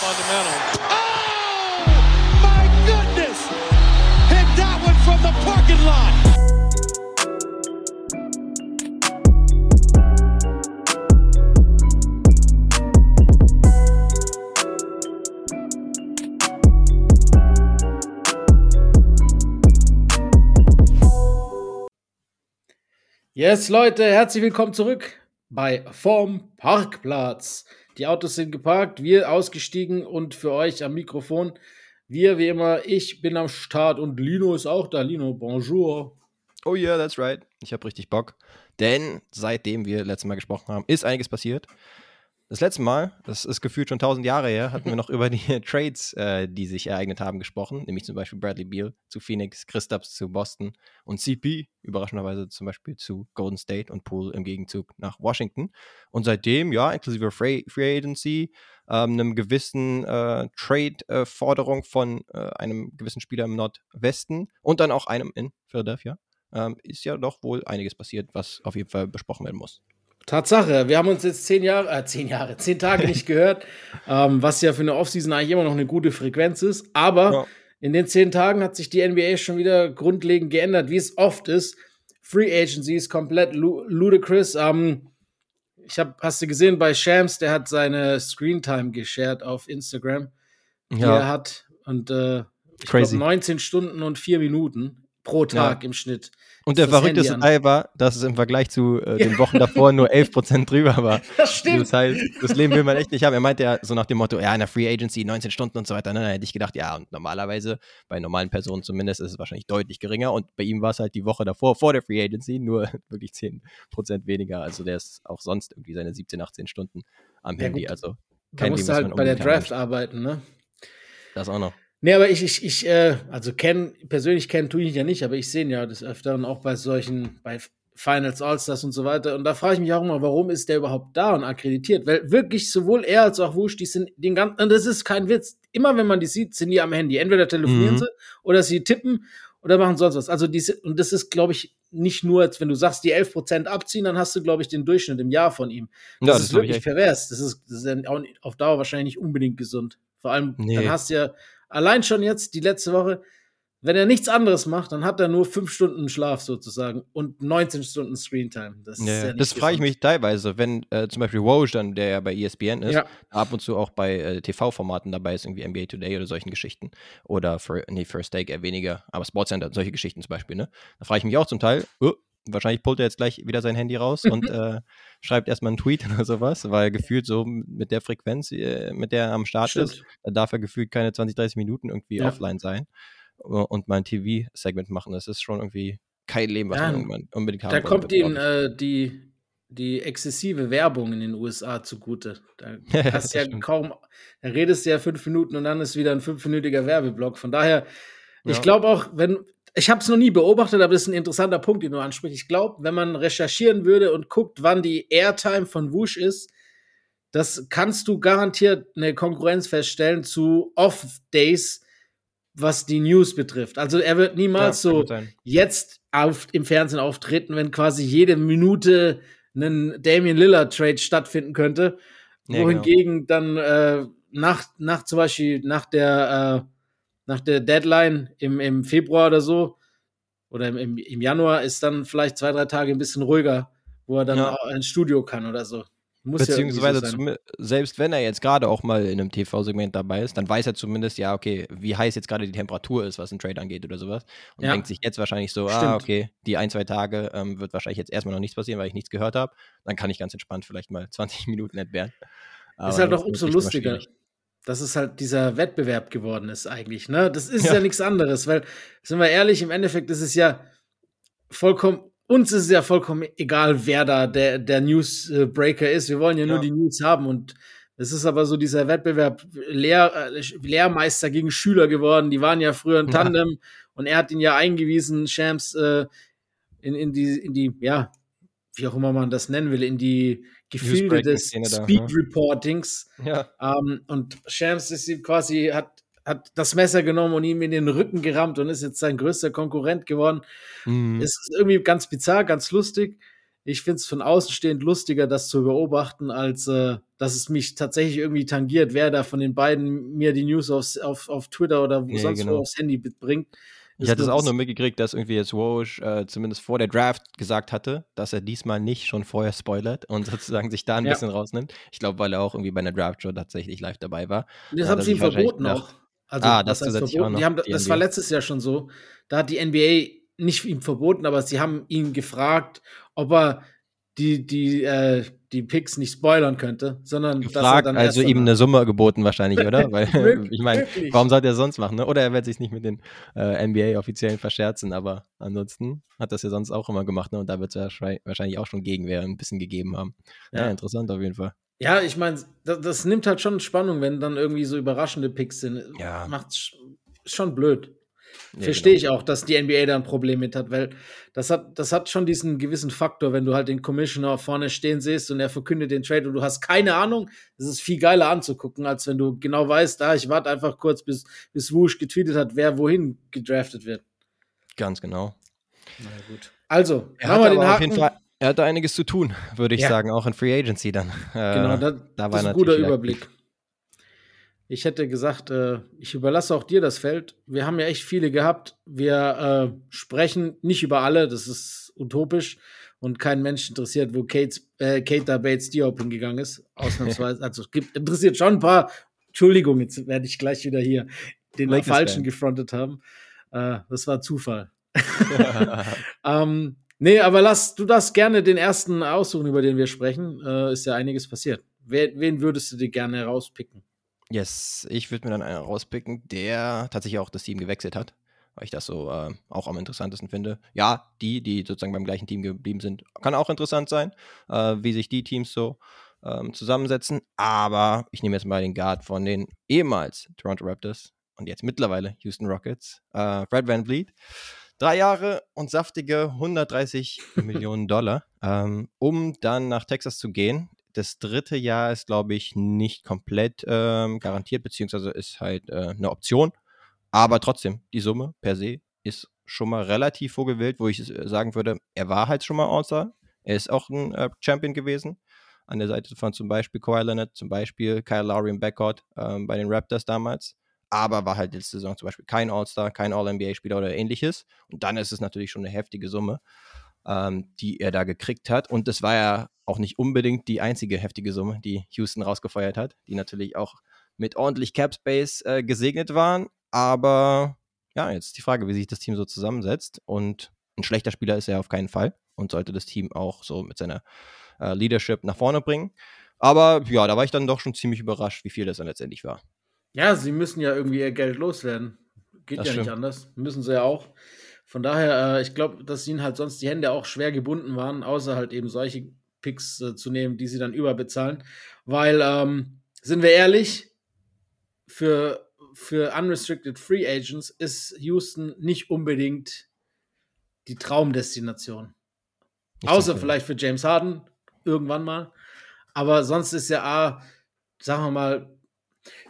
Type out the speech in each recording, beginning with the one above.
fundamental. Oh, my goodness! Hit that one from the parking lot. Yes, Leute, herzlich willkommen zurück bei Vorm Parkplatz. Die Autos sind geparkt, wir ausgestiegen und für euch am Mikrofon. Wir, wie immer, ich bin am Start und Lino ist auch da. Lino, bonjour. Oh yeah, that's right. Ich habe richtig Bock. Denn seitdem wir letztes Mal gesprochen haben, ist einiges passiert. Das letzte Mal, das ist gefühlt schon tausend Jahre her, hatten wir noch über die Trades, äh, die sich ereignet haben, gesprochen. Nämlich zum Beispiel Bradley Beal zu Phoenix, Christaps zu Boston und CP, überraschenderweise zum Beispiel zu Golden State und Poole im Gegenzug nach Washington. Und seitdem, ja, inklusive Free, Free Agency, ähm, einem gewissen äh, Trade-Forderung von äh, einem gewissen Spieler im Nordwesten und dann auch einem in Philadelphia, ähm, ist ja doch wohl einiges passiert, was auf jeden Fall besprochen werden muss. Tatsache, wir haben uns jetzt zehn Jahre, äh, zehn Jahre, zehn Tage nicht gehört, ähm, was ja für eine Offseason eigentlich immer noch eine gute Frequenz ist. Aber ja. in den zehn Tagen hat sich die NBA schon wieder grundlegend geändert, wie es oft ist. Free Agency ist komplett ludicrous. Ähm, ich habe, hast du gesehen bei Shams, der hat seine Screentime geshared auf Instagram, die ja. er hat. Und äh, ich glaube 19 Stunden und 4 Minuten pro Tag ja. im Schnitt. Und der verrückteste Teil war, dass es im Vergleich zu äh, den Wochen davor nur 11% drüber war. Das stimmt. Das heißt, das Leben will man echt nicht haben. Er meinte ja so nach dem Motto, ja, in der Free Agency 19 Stunden und so weiter. Ne? Dann hätte ich gedacht, ja, und normalerweise, bei normalen Personen zumindest, ist es wahrscheinlich deutlich geringer. Und bei ihm war es halt die Woche davor, vor der Free Agency, nur wirklich 10% weniger. Also der ist auch sonst irgendwie seine 17, 18 Stunden am ja, Handy. Gut. Also kein da musst Leben, halt bei der Draft arbeiten, ne? Das auch noch. Nee, aber ich, ich, ich, äh, also kennen, persönlich kennen tue ich ihn ja nicht, aber ich sehe ihn ja des Öfteren auch bei solchen, bei Finals, All-Stars und so weiter. Und da frage ich mich auch immer, warum ist der überhaupt da und akkreditiert? Weil wirklich sowohl er als auch Wusch, die sind den ganzen, und das ist kein Witz. Immer wenn man die sieht, sind die am Handy. Entweder telefonieren mhm. sie oder sie tippen oder machen sonst was. Also diese, und das ist, glaube ich, nicht nur, als wenn du sagst, die 11% abziehen, dann hast du, glaube ich, den Durchschnitt im Jahr von ihm. Das, ja, das ist wirklich pervers. Das ist, das ist auf Dauer wahrscheinlich nicht unbedingt gesund. Vor allem, nee. dann hast du ja Allein schon jetzt, die letzte Woche, wenn er nichts anderes macht, dann hat er nur fünf Stunden Schlaf sozusagen und 19 Stunden Screentime. Das, ja, ja das frage ich mich teilweise, wenn äh, zum Beispiel Woj dann, der ja bei ESPN ist, ja. ab und zu auch bei äh, TV-Formaten dabei ist, irgendwie NBA Today oder solchen Geschichten. Oder für, nee, First Take eher weniger, aber Sportscenter, solche Geschichten zum Beispiel, ne? Da frage ich mich auch zum Teil, oh, wahrscheinlich pullt er jetzt gleich wieder sein Handy raus und äh, schreibt erstmal einen Tweet oder sowas, weil gefühlt so mit der Frequenz, äh, mit der er am Start Stimmt. ist, da darf er gefühlt keine 20, 30 Minuten irgendwie ja. offline sein und mal ein TV-Segment machen. Das ist schon irgendwie kein Leben, was ja, man irgendwann unbedingt haben Da kommt ihm äh, die, die exzessive Werbung in den USA zugute. Da hast ja kaum, da redest du ja fünf Minuten und dann ist wieder ein fünfminütiger Werbeblock. Von daher, ja. ich glaube auch, wenn, ich habe es noch nie beobachtet, aber das ist ein interessanter Punkt, den du ansprichst. Ich glaube, wenn man recherchieren würde und guckt, wann die Airtime von Wush ist, das kannst du garantiert eine Konkurrenz feststellen zu Off-Days, was die News betrifft. Also er wird niemals ja, so jetzt auf, im Fernsehen auftreten, wenn quasi jede Minute ein Damian Lillard Trade stattfinden könnte. Ja, wohingegen genau. dann äh, nach, nach zum Beispiel nach der äh, nach der Deadline im, im Februar oder so oder im, im Januar ist dann vielleicht zwei, drei Tage ein bisschen ruhiger, wo er dann ja. ins Studio kann oder so. Muss Beziehungsweise, ja so selbst wenn er jetzt gerade auch mal in einem TV-Segment dabei ist, dann weiß er zumindest, ja, okay, wie heiß jetzt gerade die Temperatur ist, was ein Trade angeht oder sowas. Und ja. denkt sich jetzt wahrscheinlich so, ah, Stimmt. ah, okay, die ein, zwei Tage ähm, wird wahrscheinlich jetzt erstmal noch nichts passieren, weil ich nichts gehört habe. Dann kann ich ganz entspannt vielleicht mal 20 Minuten entbehren. ist halt doch umso lustiger dass es halt dieser Wettbewerb geworden ist eigentlich. Ne? Das ist ja, ja nichts anderes, weil, sind wir ehrlich, im Endeffekt ist es ja vollkommen, uns ist es ja vollkommen egal, wer da der, der Newsbreaker ist. Wir wollen ja, ja. nur die News haben und es ist aber so dieser Wettbewerb Lehr, äh, Lehrmeister gegen Schüler geworden. Die waren ja früher ein Tandem ja. und er hat ihn ja eingewiesen, Shams, äh, in, in, die, in die, ja, wie auch immer man das nennen will, in die Gefilde des Speed Reportings. Ja. Ähm, und Shams ist ihm quasi, hat, hat das Messer genommen und ihm in den Rücken gerammt und ist jetzt sein größter Konkurrent geworden. Mhm. Es ist irgendwie ganz bizarr, ganz lustig. ich finde es von außen stehend lustiger, das zu beobachten, als äh, dass es mich tatsächlich irgendwie tangiert, wer da von den beiden mir die News aufs, auf, auf Twitter oder wo Ja, sonst genau. wo aufs Handy bringt. Ich hatte es auch das- nur mitgekriegt, dass irgendwie jetzt Woj äh, zumindest vor der Draft gesagt hatte, dass er diesmal nicht schon vorher spoilert und sozusagen sich da ein Ja. bisschen rausnimmt. Ich glaube, weil er auch irgendwie bei einer Draft-Show tatsächlich live dabei war. Das haben sie ihm verboten auch. Also, Ah, was das heißt verboten? noch, haben, das war letztes Jahr schon so. Da hat die NBA nicht ihm verboten, aber sie haben ihn gefragt, ob er die, die, äh, die Picks nicht spoilern könnte, sondern dass er Gefragt, dann also ihm eine Summe geboten wahrscheinlich, oder? Weil ich meine, warum sollte er sonst machen? Ne? Oder er wird sich nicht mit den äh, NBA-Offiziellen verscherzen, aber ansonsten hat das ja sonst auch immer gemacht, ne? Und da wird es ja wahrscheinlich auch schon Gegenwehr ein bisschen gegeben haben. Ja, Ja. interessant auf jeden Fall. Ja, ich meine, das, das nimmt halt schon Spannung, wenn dann irgendwie so überraschende Picks sind. Ja. Macht's schon blöd. Ja, Verstehe genau. ich auch, dass die NBA da ein Problem mit hat, weil das hat, das hat schon diesen gewissen Faktor, wenn du halt den Commissioner vorne stehen siehst und er verkündet den Trade und du hast keine Ahnung, das ist viel geiler anzugucken, als wenn du genau weißt, ah, ich warte einfach kurz, bis, bis Wush getweetet hat, wer wohin gedraftet wird. Ganz genau. Na gut. Also, Er hatte wir den Haken. auf jeden Fall, er hatte einiges zu tun, würde ich Ja. sagen, auch in Free Agency dann. Äh, Genau, da, da das war ist ein guter Überblick. Ich hätte gesagt, äh, ich überlasse auch dir das Feld. Wir haben ja echt viele gehabt. Wir äh, sprechen nicht über alle, das ist utopisch und kein Mensch interessiert, wo Kate, äh, Kate da Bates Diop hingegangen ist. Ausnahmsweise. also es gibt, interessiert schon ein paar. Entschuldigung, jetzt werde ich gleich wieder hier den Lakers Falschen gefrontet haben. Äh, das war Zufall. ähm, nee, aber lass du das gerne den ersten aussuchen, über den wir sprechen. Äh, ist ja einiges passiert. Wer, wen würdest du dir gerne rauspicken? Yes, ich würde mir dann einen rauspicken, der tatsächlich auch das Team gewechselt hat, weil ich das so äh, auch am interessantesten finde. Ja, die, die sozusagen beim gleichen Team geblieben sind, kann auch interessant sein, äh, wie sich die Teams so ähm, zusammensetzen. Aber ich nehme jetzt mal den Guard von den ehemals Toronto Raptors und jetzt mittlerweile Houston Rockets, äh, Fred Van Vliet. Drei Jahre und saftige 130 Millionen Dollar, ähm, um dann nach Texas zu gehen. Das dritte Jahr ist, glaube ich, nicht komplett ähm, garantiert, beziehungsweise ist halt äh, eine Option. Aber trotzdem, die Summe per se ist schon mal relativ vorgewählt, wo ich äh, sagen würde, er war halt schon mal All-Star. Er ist auch ein äh, Champion gewesen. An der Seite von zum Beispiel Kawhi Leonard, zum Beispiel Kyle Lowry im Backcourt ähm, bei den Raptors damals. Aber war halt letzte Saison zum Beispiel kein All-Star, kein All-NBA-Spieler oder ähnliches. Und dann ist es natürlich schon eine heftige Summe, ähm, die er da gekriegt hat. Und das war ja auch nicht unbedingt die einzige heftige Summe, die Houston rausgefeuert hat, die natürlich auch mit ordentlich Cap Space äh, gesegnet waren. Aber ja, jetzt die Frage, wie sich das Team so zusammensetzt. Und ein schlechter Spieler ist er auf keinen Fall und sollte das Team auch so mit seiner äh, Leadership nach vorne bringen. Aber ja, da war ich dann doch schon ziemlich überrascht, wie viel das dann letztendlich war. Ja, sie müssen ja irgendwie ihr Geld loswerden. Geht Das ja nicht stimmt. anders. Müssen sie ja auch. Von daher, äh, ich glaube, dass ihnen halt sonst die Hände auch schwer gebunden waren, außer halt eben solche Picks äh, zu nehmen, die sie dann überbezahlen. Weil, ähm, sind wir ehrlich, für, für Unrestricted Free Agents ist Houston nicht unbedingt die Traumdestination. Ich Außer denke- vielleicht für James Harden, irgendwann mal. Aber sonst ist ja, ah, sagen wir mal,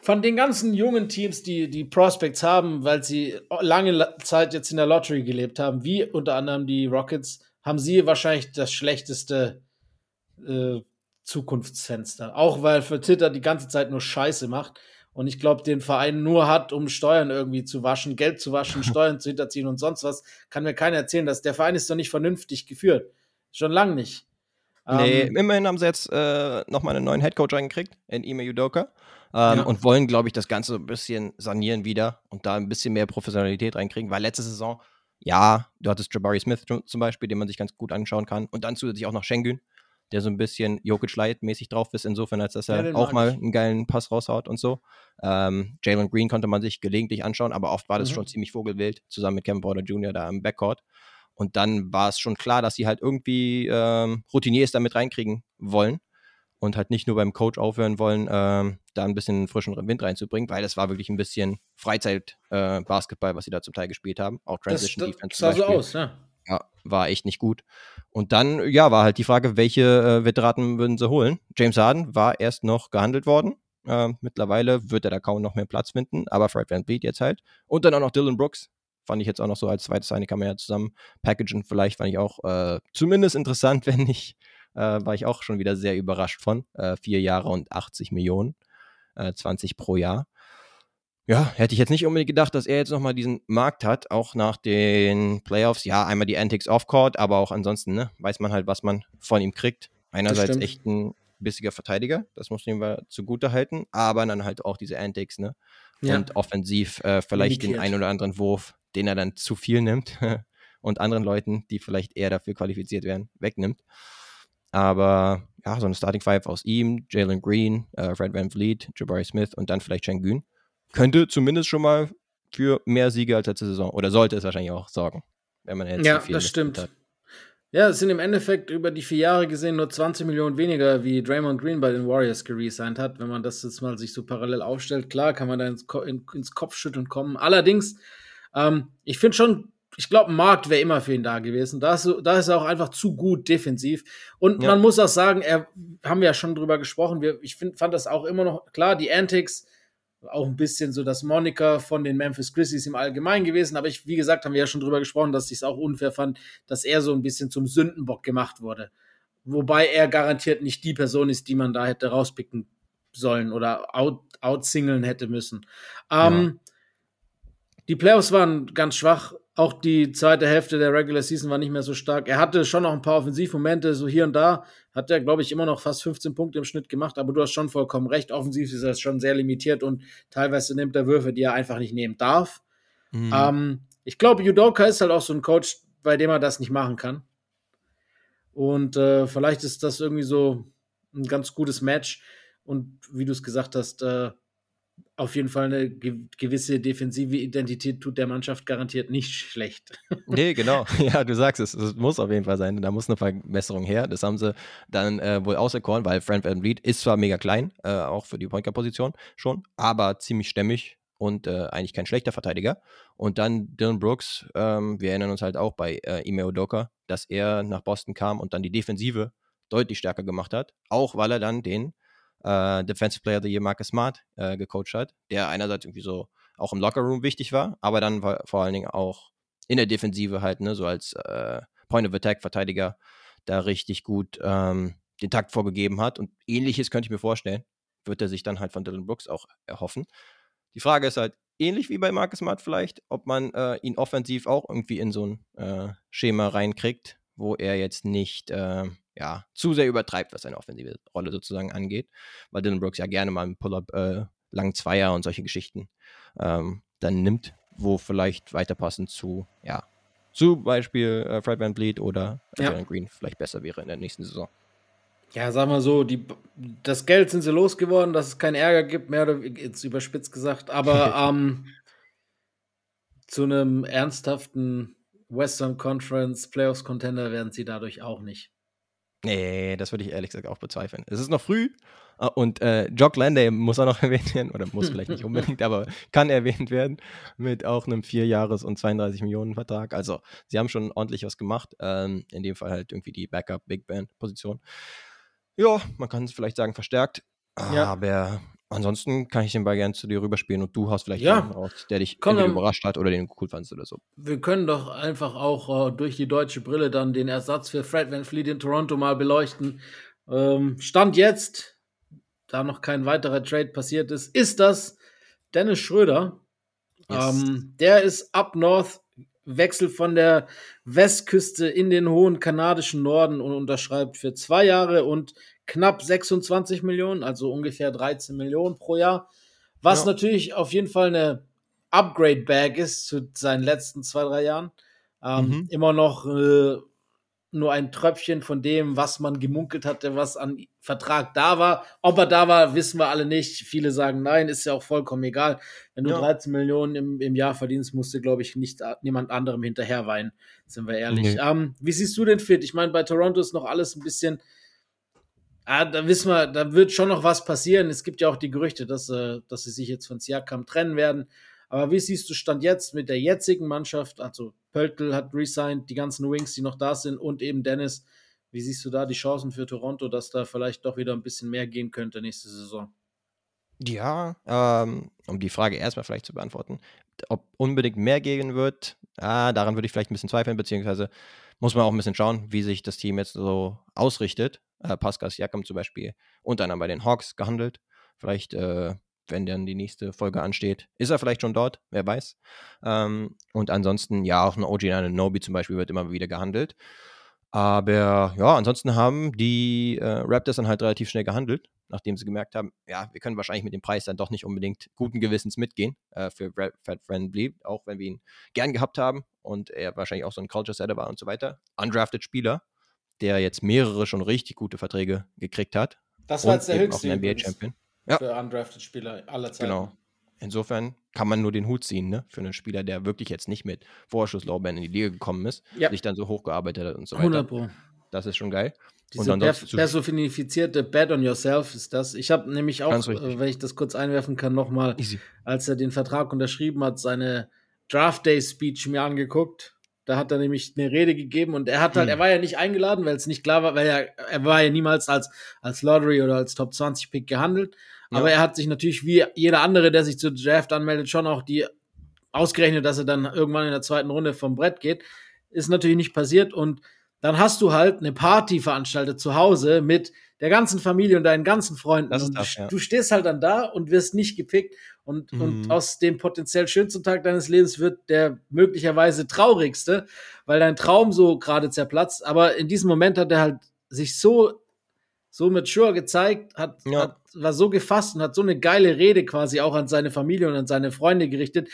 von den ganzen jungen Teams, die die Prospects haben, weil sie lange La- Zeit jetzt in der Lottery gelebt haben, wie unter anderem die Rockets, haben sie wahrscheinlich das schlechteste äh, Zukunftsfenster. Auch weil für Titter die ganze Zeit nur Scheiße macht. Und ich glaube, den Verein nur hat, um Steuern irgendwie zu waschen, Geld zu waschen, Steuern zu hinterziehen und sonst was, kann mir keiner erzählen, dass der Verein ist doch nicht vernünftig geführt. Schon lang nicht. Nee, Ähm, immerhin haben sie jetzt äh, nochmal einen neuen Headcoach reingekriegt, in Ime Udoka. Ähm, Ja. Und wollen, glaube ich, das Ganze ein bisschen sanieren wieder und da ein bisschen mehr Professionalität reinkriegen, weil letzte Saison, ja, du hattest Jabari Smith zum- Beispiel, den man sich ganz gut anschauen kann. Und dann zusätzlich auch noch Schengen, der so ein bisschen Jokic Light-mäßig drauf ist, insofern, als dass Ja, er den auch mal ich. einen geilen Pass raushaut und so. Ähm, Jalen Green konnte man sich gelegentlich anschauen, aber oft war das Mhm. schon ziemlich vogelwild, zusammen mit Kevin Porter Jr. da im Backcourt. Und dann war es schon klar, dass sie halt irgendwie ähm, Routiniers damit reinkriegen wollen und halt nicht nur beim Coach aufhören wollen, ähm, da ein bisschen frischen Wind reinzubringen, weil das war wirklich ein bisschen Freizeit-Basketball, was sie da zum Teil gespielt haben. Auch das, Transition das Defense. sah zum so aus, ja. Ja, war echt nicht gut. Und dann, ja, war halt die Frage, welche äh, Veteranen würden sie holen? James Harden war erst noch gehandelt worden. Ähm, mittlerweile wird er da kaum noch mehr Platz finden, aber Fred Van Vliet jetzt halt. Und dann auch noch Dylan Brooks fand ich jetzt auch noch so als zweites eine kann man ja zusammen packagen. Vielleicht fand ich auch äh, zumindest interessant, wenn nicht, äh, war ich auch schon wieder sehr überrascht von. Äh, vier Jahre und 80 Millionen, 20 äh, pro Jahr. Ja, hätte ich jetzt nicht unbedingt gedacht, dass er jetzt nochmal diesen Markt hat, auch nach den Playoffs. Ja, einmal die Antics off-court, aber auch ansonsten ne, weiß man halt, was man von ihm kriegt. Einerseits echt ein bissiger Verteidiger, das muss man ihm zugute halten, aber dann halt auch diese Antics, ne? Ja. Und offensiv äh, vielleicht Limitiert. den einen oder anderen Wurf, den er dann zu viel nimmt und anderen Leuten, die vielleicht eher dafür qualifiziert werden, wegnimmt. Aber ja, so eine Starting Five aus ihm, Jalen Green, äh, Fred Van Vliet, Jabari Smith und dann vielleicht Shangun, könnte zumindest schon mal für mehr Siege als letzte Saison oder sollte es wahrscheinlich auch sorgen, wenn man jetzt ja, das stimmt. Hat. Ja, es sind im Endeffekt über die vier Jahre gesehen nur 20 Millionen weniger, wie Draymond Green bei den Warriors geresigned hat. Wenn man das jetzt mal sich so parallel aufstellt, klar kann man da ins, Ko in, ins Kopfschütteln kommen. Allerdings, ähm, ich finde schon, ich glaube, Markt wäre immer für ihn da gewesen. Da ist, da ist er auch einfach zu gut defensiv. Und ja. man muss auch sagen, er, haben wir ja schon drüber gesprochen, wir, ich find, fand das auch immer noch, klar, die Antics, auch ein bisschen so das Moniker von den Memphis Grizzlies im Allgemeinen gewesen. Aber ich, wie gesagt, haben wir ja schon drüber gesprochen, dass ich es auch unfair fand, dass er so ein bisschen zum Sündenbock gemacht wurde. Wobei er garantiert nicht die Person ist, die man da hätte rauspicken sollen oder out, outsingeln hätte müssen. Ähm, ja. Die Playoffs waren ganz schwach. Auch die zweite Hälfte der Regular Season war nicht mehr so stark. Er hatte schon noch ein paar Offensivmomente, so hier und da. Hat er, glaube ich, immer noch fast 15 Punkte im Schnitt gemacht, aber du hast schon vollkommen recht. Offensiv ist er schon sehr limitiert und teilweise nimmt er Würfe, die er einfach nicht nehmen darf. Mhm. Ähm, ich glaube, Judoka ist halt auch so ein Coach, bei dem er das nicht machen kann. Und äh, vielleicht ist das irgendwie so ein ganz gutes Match. Und wie du es gesagt hast, äh, auf jeden Fall eine gewisse defensive Identität tut der Mannschaft garantiert nicht schlecht. Nee, genau. Ja, du sagst es. Es muss auf jeden Fall sein. Da muss eine Verbesserung her. Das haben sie dann äh, wohl auserkoren, weil Frank Van Vliet ist zwar mega klein, äh, auch für die Pointer-Position schon, aber ziemlich stämmig und äh, eigentlich kein schlechter Verteidiger. Und dann Dylan Brooks, ähm, wir erinnern uns halt auch bei äh, Ime Odoka, dass er nach Boston kam und dann die Defensive deutlich stärker gemacht hat, auch weil er dann den äh, Defensive Player of the Year Marcus Smart äh, gecoacht hat, der einerseits irgendwie so auch im Lockerroom wichtig war, aber dann war vor allen Dingen auch in der Defensive halt, ne, so als äh, Point of Attack Verteidiger da richtig gut ähm, den Takt vorgegeben hat und ähnliches könnte ich mir vorstellen, wird er sich dann halt von Dylan Brooks auch erhoffen. Die Frage ist halt, ähnlich wie bei Marcus Smart vielleicht, ob man äh, ihn offensiv auch irgendwie in so ein äh, Schema reinkriegt, wo er jetzt nicht äh, ja, zu sehr übertreibt, was seine offensive Rolle sozusagen angeht, weil Dylan Brooks ja gerne mal einen Pull-up äh, langen Zweier und solche Geschichten ähm, dann nimmt, wo vielleicht weiterpassend zu, ja, zum Beispiel äh, Fred Van Vliet oder ja. Green vielleicht besser wäre in der nächsten Saison. Ja, sagen wir so, die, das Geld sind sie losgeworden, dass es keinen Ärger gibt, mehr oder jetzt überspitzt gesagt, aber ähm, zu einem ernsthaften Western Conference Playoffs Contender werden sie dadurch auch nicht. Nee, das würde ich ehrlich gesagt auch bezweifeln. Es ist noch früh äh, und äh, Jock Landay muss auch noch erwähnt werden, oder muss vielleicht nicht unbedingt, aber kann erwähnt werden mit auch einem Vierjahres- und 32 Millionen Vertrag. Also, sie haben schon ordentlich was gemacht. Ähm, in dem Fall halt irgendwie die Backup-Big Band-Position. Ja, man kann es vielleicht sagen, verstärkt. Ja. Aber Ansonsten kann ich den Ball gerne zu dir rüberspielen und du hast vielleicht ja. jemanden raus, der dich Komm, überrascht hat oder den du cool fandest oder so. Wir können doch einfach auch äh, durch die deutsche Brille dann den Ersatz für Fred Van Fleet in Toronto mal beleuchten. Ähm, Stand jetzt, da noch kein weiterer Trade passiert ist, ist das Dennis Schröder. Yes. Ähm, der ist up north, wechselt von der Westküste in den hohen kanadischen Norden und unterschreibt für zwei Jahre und knapp 26 Millionen, also ungefähr 13 Millionen pro Jahr. Was ja. natürlich auf jeden Fall eine Upgrade-Bag ist zu seinen letzten zwei, drei Jahren. Ähm, mhm. Immer noch äh, nur ein Tröpfchen von dem, was man gemunkelt hatte, was an Vertrag da war. Ob er da war, wissen wir alle nicht. Viele sagen nein, ist ja auch vollkommen egal. Wenn du ja. 13 Millionen im, im Jahr verdienst, musst du, glaube ich, nicht niemand anderem hinterher weinen, sind wir ehrlich. Nee. Ähm, wie siehst du den Fit? Ich meine, bei Toronto ist noch alles ein bisschen Ah, da wissen wir, da wird schon noch was passieren. Es gibt ja auch die Gerüchte, dass, äh, dass sie sich jetzt von Siakam trennen werden. Aber wie siehst du Stand jetzt mit der jetzigen Mannschaft? Also Pöltl hat resigned, die ganzen Wings, die noch da sind und eben Dennis. Wie siehst du da die Chancen für Toronto, dass da vielleicht doch wieder ein bisschen mehr gehen könnte nächste Saison? Ja, ähm, um die Frage erstmal vielleicht zu beantworten, ob unbedingt mehr gehen wird, ah, daran würde ich vielleicht ein bisschen zweifeln, beziehungsweise muss man auch ein bisschen schauen, wie sich das Team jetzt so ausrichtet. Äh, Pascal Siakam zum Beispiel unter anderem bei den Hawks gehandelt. Vielleicht, äh, wenn dann die nächste Folge ansteht, ist er vielleicht schon dort, wer weiß. Ähm, und ansonsten, ja, auch ein OG Nobi zum Beispiel wird immer wieder gehandelt. Aber ja, ansonsten haben die äh, Raptors dann halt relativ schnell gehandelt, nachdem sie gemerkt haben, ja, wir können wahrscheinlich mit dem Preis dann doch nicht unbedingt guten Gewissens mitgehen äh, für Fat Friendly, auch wenn wir ihn gern gehabt haben und er wahrscheinlich auch so ein Culture Setter war und so weiter. Undrafted Spieler, der jetzt mehrere schon richtig gute Verträge gekriegt hat. Das war jetzt der höchste NBA-Champion. Ja. Für Undrafted Spieler aller Zeiten. Genau. Insofern kann man nur den Hut ziehen, ne? Für einen Spieler, der wirklich jetzt nicht mit Vorschusslorbeeren in die Liga gekommen ist, ja. sich dann so hochgearbeitet hat und so weiter. 100 Pro. Das ist schon geil. Diese personifizierte Bet on Yourself ist das. Ich habe nämlich auch, äh, wenn ich das kurz einwerfen kann, nochmal, als er den Vertrag unterschrieben hat, seine Draft Day Speech mir angeguckt. Da hat er nämlich eine Rede gegeben und er hat halt, hm. er war ja nicht eingeladen, weil es nicht klar war, weil er, er war ja niemals als, als Lottery oder als Top 20 Pick gehandelt. Aber er hat sich natürlich wie jeder andere, der sich zur Draft anmeldet, schon auch die ausgerechnet, dass er dann irgendwann in der zweiten Runde vom Brett geht. Ist natürlich nicht passiert und dann hast du halt eine Party veranstaltet zu Hause mit der ganzen Familie und deinen ganzen Freunden. Das das, ja. Du stehst halt dann da und wirst nicht gepickt. Und, mhm. und aus dem potenziell schönsten Tag deines Lebens wird der möglicherweise traurigste, weil dein Traum so gerade zerplatzt. Aber in diesem Moment hat er halt sich so so mature gezeigt, hat, ja. hat, war so gefasst und hat so eine geile Rede quasi auch an seine Familie und an seine Freunde gerichtet.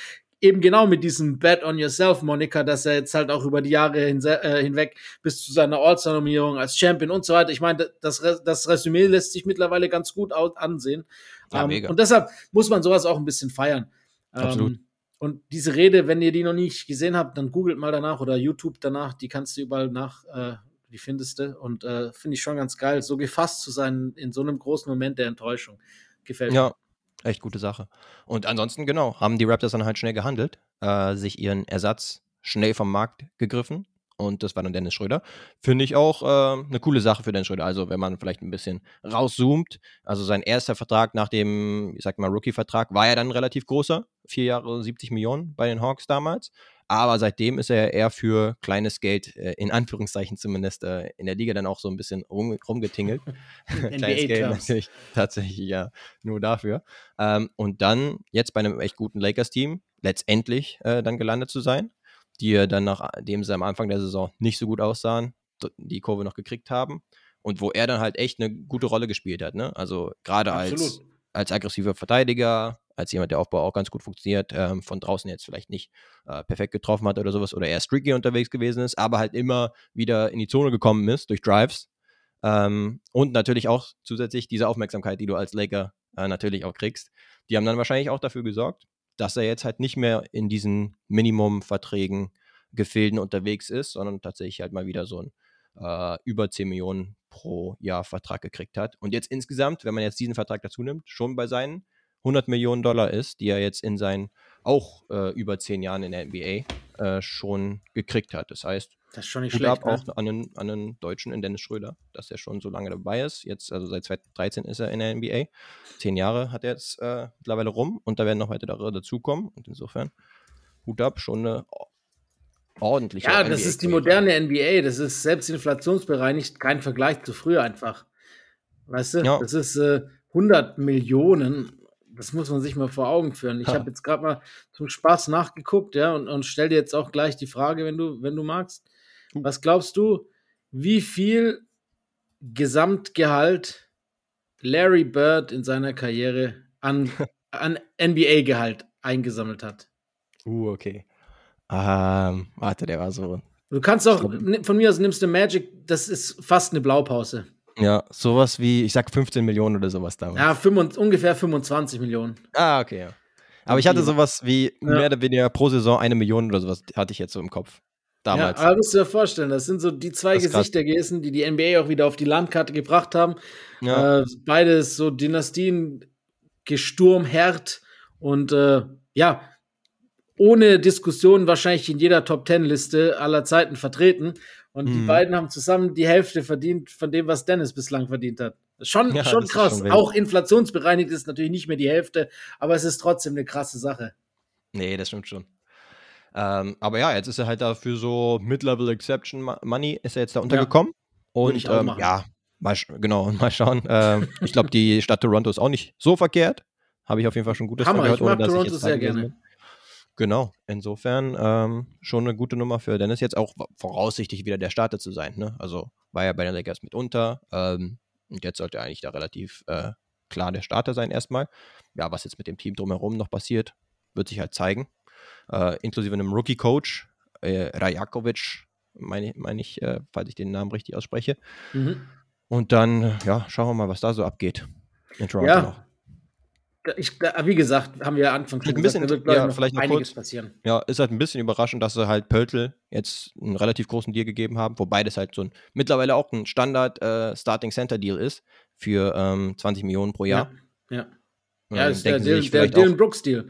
Eben genau mit diesem Bet on Yourself Monika, dass er jetzt halt auch über die Jahre äh, hinweg bis zu seiner All-Star-Nominierung als Champion und so weiter. Ich meine, das, das Resümee lässt sich mittlerweile ganz gut ansehen. Ja, ähm, und deshalb muss man sowas auch ein bisschen feiern. Absolut. Ähm, und diese Rede, wenn ihr die noch nicht gesehen habt, dann googelt mal danach oder YouTube danach, die kannst du überall nach, äh, die findest du. Und äh, finde ich schon ganz geil, so gefasst zu sein in so einem großen Moment der Enttäuschung. Gefällt mir. Echt gute Sache. Und ansonsten, genau, haben die Raptors dann halt schnell gehandelt, äh, sich ihren Ersatz schnell vom Markt gegriffen. Und das war dann Dennis Schröder. Finde ich auch äh, eine coole Sache für Dennis Schröder. Also, wenn man vielleicht ein bisschen rauszoomt. Also, sein erster Vertrag nach dem, ich sag mal, Rookie-Vertrag war ja dann relativ großer. Vier Jahre 70 Millionen bei den Hawks damals. Aber seitdem ist er eher für kleines Geld, äh, in Anführungszeichen zumindest, äh, in der Liga dann auch so ein bisschen rum, rumgetingelt. kleines Geld natürlich, tatsächlich ja, nur dafür. Ähm, und dann jetzt bei einem echt guten Lakers-Team letztendlich äh, dann gelandet zu sein, die dann nachdem sie am Anfang der Saison nicht so gut aussahen, die Kurve noch gekriegt haben. Und wo er dann halt echt eine gute Rolle gespielt hat. Ne? Also gerade als, als aggressiver Verteidiger, als jemand, der Aufbau auch ganz gut funktioniert, ähm, von draußen jetzt vielleicht nicht äh, perfekt getroffen hat oder sowas oder eher streaky unterwegs gewesen ist, aber halt immer wieder in die Zone gekommen ist durch Drives. Ähm, und natürlich auch zusätzlich diese Aufmerksamkeit, die du als Laker äh, natürlich auch kriegst. Die haben dann wahrscheinlich auch dafür gesorgt, dass er jetzt halt nicht mehr in diesen Minimum-Verträgen, Gefilden unterwegs ist, sondern tatsächlich halt mal wieder so ein äh, über 10 Millionen pro Jahr Vertrag gekriegt hat. Und jetzt insgesamt, wenn man jetzt diesen Vertrag dazu nimmt, schon bei seinen 100 Millionen Dollar ist, die er jetzt in seinen auch äh, über zehn Jahren in der NBA äh, schon gekriegt hat. Das heißt, das ist schon nicht schlecht. Ne? auch an einen, an einen Deutschen, in Dennis Schröder, dass er schon so lange dabei ist. Jetzt, also seit 2013 ist er in der NBA. Zehn Jahre hat er jetzt äh, mittlerweile rum und da werden noch weitere dazukommen. Und insofern, Hut ab, schon eine ordentliche. Ja, das NBA ist die moderne NBA. Das ist selbst inflationsbereinigt kein Vergleich zu früher einfach. Weißt du, ja. das ist äh, 100 Millionen das muss man sich mal vor Augen führen. Ich habe jetzt gerade mal zum Spaß nachgeguckt, ja, und, und stell dir jetzt auch gleich die Frage, wenn du, wenn du magst. Was glaubst du, wie viel Gesamtgehalt Larry Bird in seiner Karriere an, an NBA-Gehalt eingesammelt hat? Uh, okay. Ähm, warte, der war so. Du kannst auch, von mir aus nimmst du Magic, das ist fast eine Blaupause. Ja, sowas wie, ich sag 15 Millionen oder sowas damals. Ja, 25, ungefähr 25 Millionen. Ah, okay, ja. Aber ich hatte sowas wie ja. mehr oder weniger pro Saison eine Million oder sowas, hatte ich jetzt so im Kopf. Damals. Ja, aber musst du dir vorstellen, das sind so die zwei Gesichter gewesen, die die NBA auch wieder auf die Landkarte gebracht haben. Ja. Äh, beides so Dynastien gesturmherd und äh, ja, ohne Diskussion wahrscheinlich in jeder Top Ten Liste aller Zeiten vertreten. Und mhm. die beiden haben zusammen die Hälfte verdient von dem, was Dennis bislang verdient hat. Schon, ja, schon krass. Schon auch inflationsbereinigt ist natürlich nicht mehr die Hälfte, aber es ist trotzdem eine krasse Sache. Nee, das stimmt schon. Ähm, aber ja, jetzt ist er halt dafür so Mid-Level Exception Money ist er jetzt da untergekommen. Ja. Und ähm, ja, mal, genau, mal schauen. ähm, ich glaube, die Stadt Toronto ist auch nicht so verkehrt. Habe ich auf jeden Fall schon Gutes Hammer, gehört, ich mag Toronto sehr gerne. Genau, insofern ähm, schon eine gute Nummer für Dennis, jetzt auch voraussichtlich wieder der Starter zu sein. Ne? Also war ja bei den Lakers mitunter ähm, und jetzt sollte er eigentlich da relativ äh, klar der Starter sein erstmal. Ja, was jetzt mit dem Team drumherum noch passiert, wird sich halt zeigen. Äh, inklusive einem Rookie-Coach, äh, Rajakovic, meine mein ich, äh, falls ich den Namen richtig ausspreche. Mhm. Und dann, ja, schauen wir mal, was da so abgeht. In Toronto ja. Noch. Ich, wie gesagt, haben wir Anfang schon ein gesagt, bisschen, wird, ja, vielleicht noch einiges kurz, passieren. Ja, ist halt ein bisschen überraschend, dass sie halt Pöltl jetzt einen relativ großen Deal gegeben haben, wobei das halt so ein mittlerweile auch ein Standard äh, Starting Center Deal ist für ähm, 20 Millionen pro Jahr. Ja. ja. Ja, das ist der, der, der Dylan Brooks-Deal.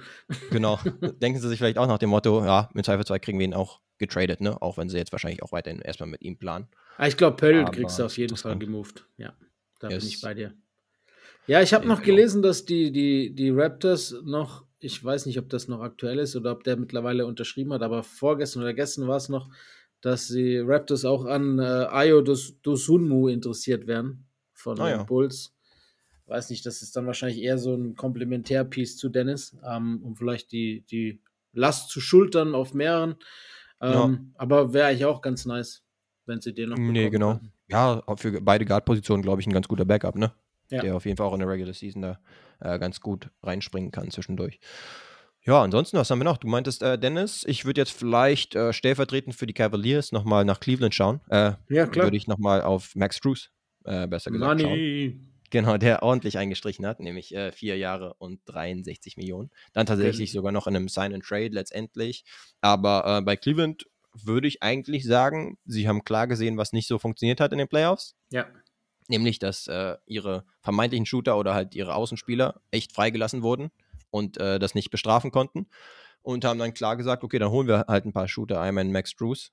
Genau. denken sie sich vielleicht auch nach dem Motto, ja, mit Zweifel 2 kriegen wir ihn auch getradet, ne? Auch wenn sie jetzt wahrscheinlich auch weiterhin erstmal mit ihm planen. Ah, ich glaube, Pöll kriegst du auf jeden Fall gemoved. Ja, da yes. bin ich bei dir. Ja, ich habe noch genau. gelesen, dass die, die, die Raptors noch, ich weiß nicht, ob das noch aktuell ist oder ob der mittlerweile unterschrieben hat, aber vorgestern oder gestern war es noch, dass die Raptors auch an äh, Ayo Dos, Dosunmu interessiert werden von ah, ja. Bulls. Weiß nicht, das ist dann wahrscheinlich eher so ein Komplementärpiece zu Dennis, ähm, um vielleicht die, die Last zu schultern auf mehreren. Ähm, ja. Aber wäre eigentlich auch ganz nice, wenn sie den noch Nee, genau. Hatten. Ja, für beide Guard-Positionen, glaube ich, ein ganz guter Backup, ne? Ja. Der auf jeden Fall auch in der Regular Season da äh, ganz gut reinspringen kann zwischendurch. Ja, ansonsten, was haben wir noch? Du meintest, äh, Dennis, ich würde jetzt vielleicht äh, stellvertretend für die Cavaliers nochmal nach Cleveland schauen. Äh, ja, klar. Würde ich nochmal auf Max Drews, äh, besser gesagt, Money. schauen. Genau, der ordentlich eingestrichen hat, nämlich äh, vier Jahre und 63 Millionen. Dann tatsächlich okay. sogar noch in einem Sign-and-Trade letztendlich. Aber bei Cleveland würde ich eigentlich sagen, sie haben klar gesehen, was nicht so funktioniert hat in den Playoffs. Ja. Nämlich, dass äh, ihre vermeintlichen Shooter oder halt ihre Außenspieler echt freigelassen wurden und äh, das nicht bestrafen konnten. Und haben dann klar gesagt, okay, dann holen wir halt ein paar Shooter. Einmal in Max Drews,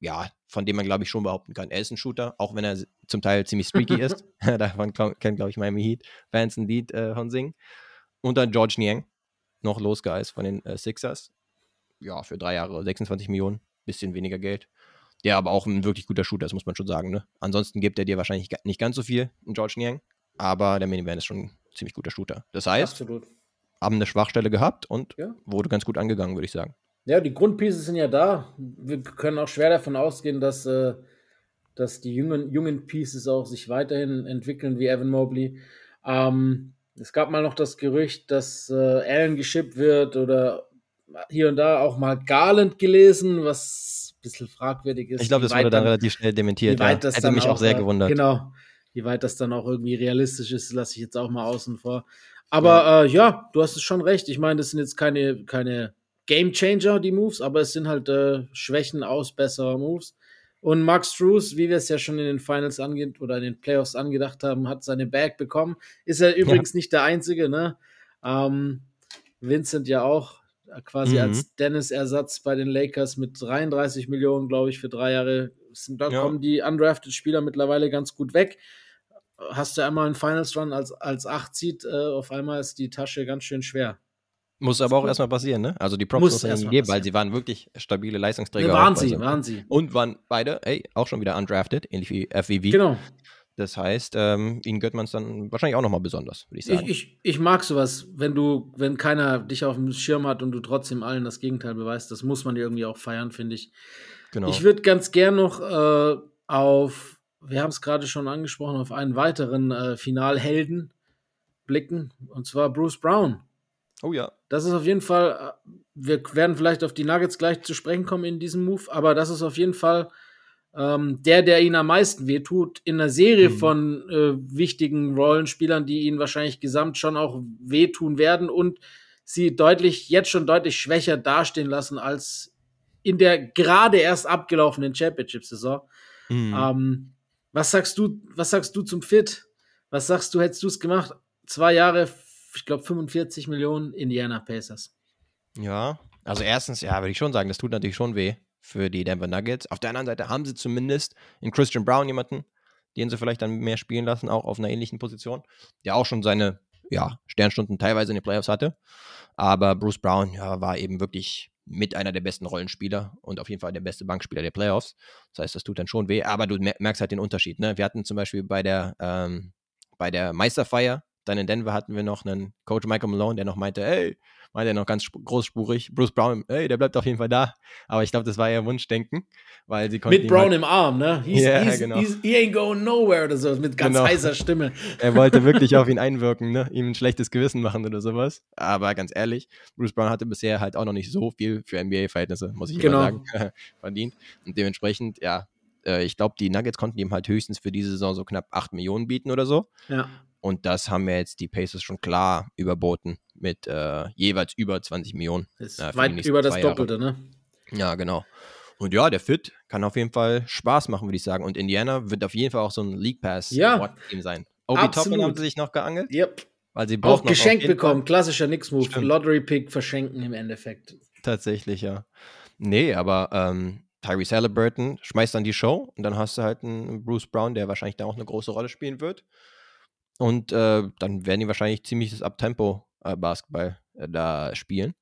ja, von dem man, glaube ich, schon behaupten kann, er ist ein Shooter, auch wenn er zum Teil ziemlich streaky ist. Davon kennt, glaube ich, Miami Heat Fans ein Lied äh, von singen. Und dann George Niang, noch losgeeist von den äh, Sixers. Ja, für drei Jahre 26 Millionen, bisschen weniger Geld. Der aber auch ein wirklich guter Shooter ist, muss man schon sagen. Ne? Ansonsten gibt er dir wahrscheinlich nicht ganz so viel, ein George Niang, aber der Minivan ist schon ein ziemlich guter Shooter. Das heißt, Absolut. haben eine Schwachstelle gehabt und ja. wurde ganz gut angegangen, würde ich sagen. Ja, die Grundpieces sind ja da. Wir können auch schwer davon ausgehen, dass, äh, dass die jungen, jungen Pieces auch sich weiterhin entwickeln wie Evan Mobley. Ähm, es gab mal noch das Gerücht, dass äh, Allen geschippt wird oder hier und da auch mal Garland gelesen, was bisschen fragwürdig ist. Ich glaube, das wurde dann, relativ schnell dementiert. Wie weit ja. das Hätte mich auch, auch sehr gewundert. Genau. Wie weit das dann auch irgendwie realistisch ist, lasse ich jetzt auch mal außen vor. Aber ja, äh, ja du hast es schon recht. Ich meine, das sind jetzt keine, keine Game Changer, die Moves, aber es sind halt äh, Schwächen aus besserer Moves. Und Max Drews, wie wir es ja schon in den Finals angeht oder in den Playoffs angedacht haben, hat seine Bag bekommen. Ist er übrigens ja. nicht der Einzige, ne? Ähm, Vincent ja auch äh, quasi mhm. als Dennis-Ersatz bei den Lakers mit 33 Millionen, glaube ich, für drei Jahre. Da ja. kommen die undrafted Spieler mittlerweile ganz gut weg. Hast du einmal einen Finals Run als, als 8 zieht, äh, auf einmal ist die Tasche ganz schön schwer. Muss aber auch erstmal passieren, ne? Also die Props muss es geben, weil sie waren wirklich stabile Leistungsträger. Ne, waren sie, waren sie. Und waren beide, ey, auch schon wieder undrafted, ähnlich wie FWV. Genau. Das heißt, ähm, ihnen gönnt man es dann wahrscheinlich auch nochmal besonders, würde ich sagen. Ich, ich, ich, mag sowas, wenn du, wenn keiner dich auf dem Schirm hat und du trotzdem allen das Gegenteil beweist, das muss man irgendwie auch feiern, finde ich. Genau. Ich würde ganz gern noch äh, auf, wir haben es gerade schon angesprochen, auf einen weiteren äh, Finalhelden blicken, und zwar Bruce Brown. Oh ja. Das ist auf jeden Fall, äh, wir werden vielleicht auf die Nuggets gleich zu sprechen kommen in diesem Move, aber das ist auf jeden Fall ähm, der, der ihn am meisten wehtut, in einer Serie mhm. von äh, wichtigen Rollenspielern, die ihn wahrscheinlich gesamt schon auch wehtun werden und sie deutlich, jetzt schon deutlich schwächer dastehen lassen als in der gerade erst abgelaufenen Championship-Saison. Mhm. Ähm, was sagst du, was sagst du zum Fit? Was sagst du, hättest du es gemacht? Zwei Jahre ich glaube, 45 Millionen Indiana Pacers. Ja, also erstens, ja, würde ich schon sagen, das tut natürlich schon weh für die Denver Nuggets. Auf der anderen Seite haben sie zumindest in Christian Brown jemanden, den sie vielleicht dann mehr spielen lassen, auch auf einer ähnlichen Position, der auch schon seine ja, Sternstunden teilweise in den Playoffs hatte. Aber Bruce Brown ja, war eben wirklich mit einer der besten Rollenspieler und auf jeden Fall der beste Bankspieler der Playoffs. Das heißt, das tut dann schon weh, aber du merkst halt den Unterschied. Ne? Wir hatten zum Beispiel bei der, ähm, bei der Meisterfeier, dann in Denver hatten wir noch einen Coach Michael Malone, der noch meinte, hey, meinte er noch ganz großspurig, Bruce Brown, hey, der bleibt auf jeden Fall da. Aber ich glaube, das war eher Wunschdenken, weil sie Mit Brown halt im Arm, ne? He's, yeah, he's, genau. He's, he ain't going nowhere oder so, mit ganz genau. heißer Stimme. er wollte wirklich auf ihn einwirken, ne? Ihm ein schlechtes Gewissen machen oder sowas. Aber ganz ehrlich, Bruce Brown hatte bisher halt auch noch nicht so viel für NBA-Verhältnisse, muss ich genau. sagen, verdient. Und dementsprechend, ja, äh, ich glaube, die Nuggets konnten ihm halt höchstens für diese Saison so knapp 8 Millionen bieten oder so. Ja. Und das haben wir jetzt die Pacers schon klar überboten mit äh, jeweils über 20 Millionen. Ist äh, weit über das Doppelte, ne? Ja, genau. Und ja, der Fit kann auf jeden Fall Spaß machen, würde ich sagen. Und Indiana wird auf jeden Fall auch so ein League Pass ja, Team sein. Obi Toppin haben sie sich noch geangelt. Yep. Weil sie auch geschenkt bekommen. Klassischer Nix-Move. Lottery-Pick verschenken im Endeffekt. Tatsächlich, ja. Nee, aber ähm, Tyrese Halliburton schmeißt dann die Show und dann hast du halt einen Bruce Brown, der wahrscheinlich da auch eine große Rolle spielen wird. Und äh, dann werden die wahrscheinlich ziemlich das Abtempo-Basketball äh, da spielen.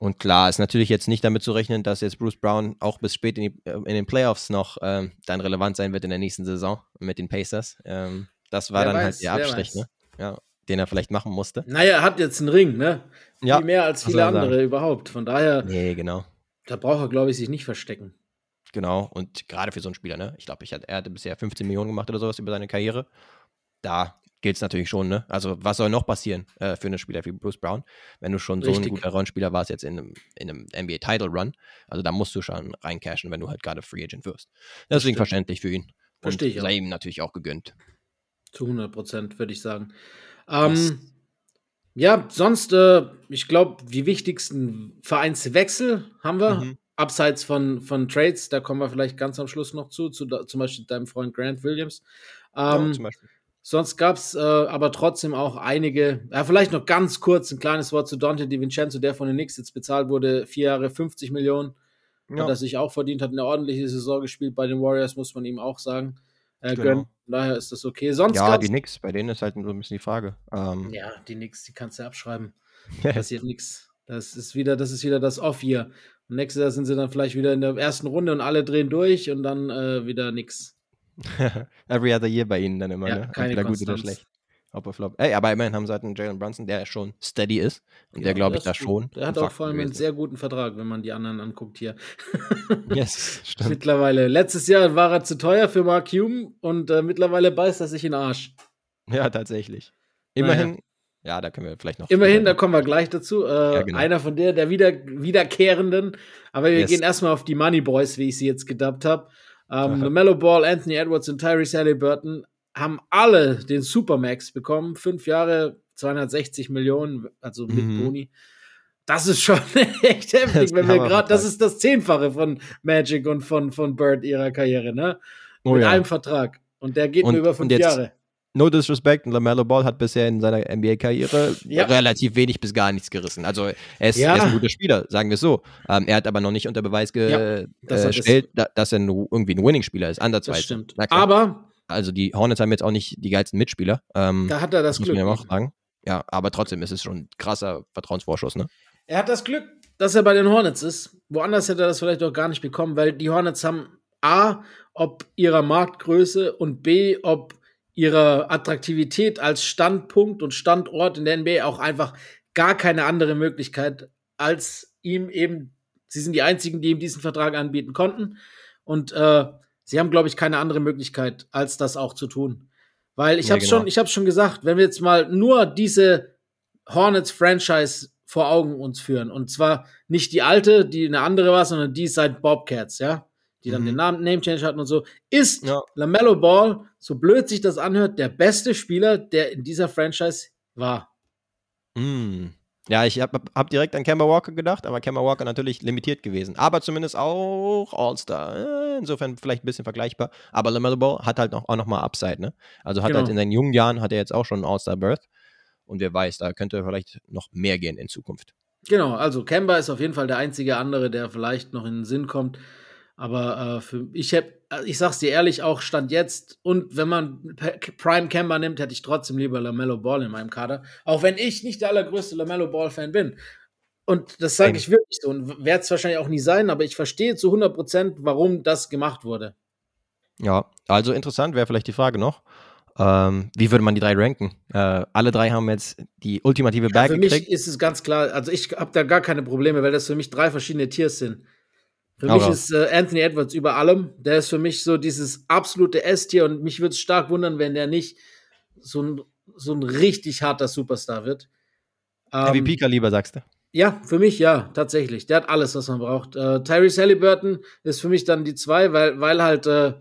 Und klar, ist natürlich jetzt nicht damit zu rechnen, dass jetzt Bruce Brown auch bis spät in, die, äh, in den Playoffs noch ähm, dann relevant sein wird in der nächsten Saison mit den Pacers. Ähm, das war wer dann halt weiß, halt der Abstrich, ne? Ja, den er vielleicht machen musste. Naja, er hat jetzt einen Ring, ne? Ja, Viel mehr als viele andere sagen. überhaupt. Von daher. Nee, genau. Da braucht er, glaube ich, sich nicht verstecken. Genau, und gerade für so einen Spieler, ne? Ich glaube, er hatte bisher 15 Millionen gemacht oder sowas über seine Karriere. Da gilt es natürlich schon, ne? Also, was soll noch passieren äh, für einen Spieler wie Bruce Brown, wenn du schon Richtig. so ein guter Rollenspieler warst jetzt in einem, in einem NBA-Title-Run? Also, da musst du schon reincashen, wenn du halt gerade Free Agent wirst. Deswegen verständlich für ihn. Verstehe ich. Sei ihm natürlich auch gegönnt. Zu 100 Prozent, würde ich sagen. Ähm, ja, sonst, äh, ich glaube, die wichtigsten Vereinswechsel haben wir. Mhm. Abseits von, von Trades, da kommen wir vielleicht ganz am Schluss noch zu, zu zum Beispiel deinem Freund Grant Williams. Ähm, ja, zum Beispiel. Sonst gab es äh, aber trotzdem auch einige, ja, vielleicht noch ganz kurz ein kleines Wort zu Dante DiVincenzo, der von den Knicks jetzt bezahlt wurde, vier Jahre 50 Millionen. Ja. Hat er sich auch verdient, hat eine ordentliche Saison gespielt bei den Warriors, muss man ihm auch sagen. Äh, genau. Von daher ist das okay. Sonst ja, die Knicks, bei denen ist halt so ein bisschen die Frage. Ähm, ja, die Knicks, die kannst du abschreiben. Passiert nichts. Das ist wieder, das ist wieder das Off-Year. Nächstes Jahr sind sie dann vielleicht wieder in der ersten Runde und alle drehen durch und dann äh, wieder nichts. Every other year bei ihnen dann immer, ja, ne? Keine Entweder gut oder schlecht. Hopper Flop. Ey, aber immerhin haben sie halt einen Jalen Brunson, der schon steady ist. Und ja, der, glaube ich, da schon. Der hat auch vor allem gewesen. einen sehr guten Vertrag, wenn man die anderen anguckt hier. yes, stimmt. Mittlerweile. Letztes Jahr war er zu teuer für Mark Hume und äh, mittlerweile beißt er sich in den Arsch. Ja, tatsächlich. Immerhin, naja. ja, da können wir vielleicht noch. Immerhin, da kommen wir gleich dazu. Äh, ja, genau. Einer von der, der wieder, Wiederkehrenden. Aber wir yes. gehen erstmal auf die Money Boys, wie ich sie jetzt gedubbt habe. Ähm, LaMelo Ball, Anthony Edwards und Tyrese Halliburton haben alle den Supermax bekommen. Fünf Jahre, 260 Millionen, also mit mhm. Boni. Das ist schon echt heftig, wenn wir gerade, das ist das Zehnfache von Magic und von, von Bird ihrer Karriere, ne? Oh, mit ja. einem Vertrag. Und der geht und, nur über fünf jetzt, Jahre. No disrespect, LaMelo Ball hat bisher in seiner NBA-Karriere ja. relativ wenig bis gar nichts gerissen. Also er ist, ja. er ist ein guter Spieler, sagen wir es so. Ähm, er hat aber noch nicht unter Beweis gestellt, ja, dass, dass er irgendwie ein Winning-Spieler ist, andersweise. Das stimmt. Aber also die Hornets haben jetzt auch nicht die geilsten Mitspieler. Ähm, da hat er das Glück. Muss man ja auch sagen. Ja, aber trotzdem ist es schon ein krasser Vertrauensvorschuss, ne? Er hat das Glück, dass er bei den Hornets ist. Woanders hätte er das vielleicht auch gar nicht bekommen, weil die Hornets haben A, ob ihrer Marktgröße und B, ob ihrer Attraktivität als Standpunkt und Standort in der NBA auch einfach gar keine andere Möglichkeit, als ihm eben, sie sind die einzigen, die ihm diesen Vertrag anbieten konnten. Und äh, sie haben, glaube ich, keine andere Möglichkeit, als das auch zu tun. Weil ich ja, habe genau. schon, ich habe schon gesagt, wenn wir jetzt mal nur diese Hornets Franchise vor Augen uns führen und zwar nicht die alte, die eine andere war, sondern die seit Bobcats, ja, die dann mhm. den Namen Name Change hatten und so, ist ja. Lamello Ball, so blöd sich das anhört, der beste Spieler, der in dieser Franchise war. Mhm. Ja, ich habe hab direkt an Kemba Walker gedacht, aber Kemba Walker natürlich limitiert gewesen. Aber zumindest auch All-Star. Äh, insofern vielleicht ein bisschen vergleichbar. Aber LaMelo Ball hat halt auch, auch nochmal Upside, ne? Also hat genau. halt in seinen jungen Jahren hat er jetzt auch schon All-Star-Birth. Und wer weiß, da könnte vielleicht noch mehr gehen in Zukunft. Genau, also Kemba ist auf jeden Fall der einzige andere, der vielleicht noch in den Sinn kommt. Aber äh, für, ich habe, äh, ich sag's dir ehrlich, auch Stand jetzt und wenn man Prime Camber nimmt, hätte ich trotzdem lieber LaMelo Ball in meinem Kader. Auch wenn ich nicht der allergrößte LaMelo Ball Fan bin. Und das sage ich wirklich so und werde es wahrscheinlich auch nie sein, aber ich verstehe zu 100 Prozent, warum das gemacht wurde. Ja, also interessant wäre vielleicht die Frage noch. Ähm, wie würde man die drei ranken? Äh, alle drei haben jetzt die ultimative Bag ja, Für gekriegt. mich ist es ganz klar, also ich habe da gar keine Probleme, weil das für mich drei verschiedene Tiers sind. Für Aber. mich ist äh, Anthony Edwards über allem. Der ist für mich so dieses absolute S-Tier und mich würde es stark wundern, wenn der nicht so ein, so ein richtig harter Superstar wird. Ähm, MVP-Kaliber, sagst du? Ja, für mich ja, tatsächlich. Der hat alles, was man braucht. Äh, Tyrese Halliburton ist für mich dann die zwei, weil, weil halt äh,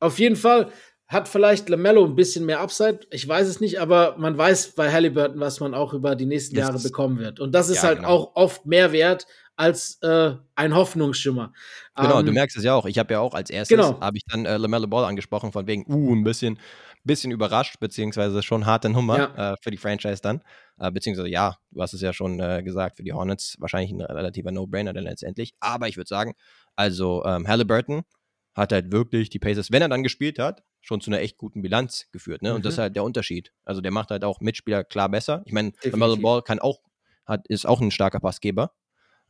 auf jeden Fall hat vielleicht LaMelo ein bisschen mehr Upside. Ich weiß es nicht, aber man weiß bei Halliburton, was man auch über die nächsten Jahre bekommen wird. Und das ist ja, halt genau. auch oft mehr wert als äh, ein Hoffnungsschimmer. Genau, ähm, du merkst es ja auch. Ich habe ja auch als erstes, genau. habe ich dann äh, LaMelo Ball angesprochen, von wegen, uh, ein bisschen, bisschen überrascht, beziehungsweise schon harte Nummer ja. äh, für die Franchise dann. Äh, beziehungsweise, ja, du hast es ja schon äh, gesagt, für die Hornets wahrscheinlich ein relativer No-Brainer dann letztendlich. Aber ich würde sagen, also ähm, Halliburton, hat halt wirklich die Pacers, wenn er dann gespielt hat, schon zu einer echt guten Bilanz geführt. Ne? Und das ist mhm. halt der Unterschied. Also der macht halt auch Mitspieler klar besser. Ich meine, Melo Ball kann auch, hat, ist auch ein starker Passgeber.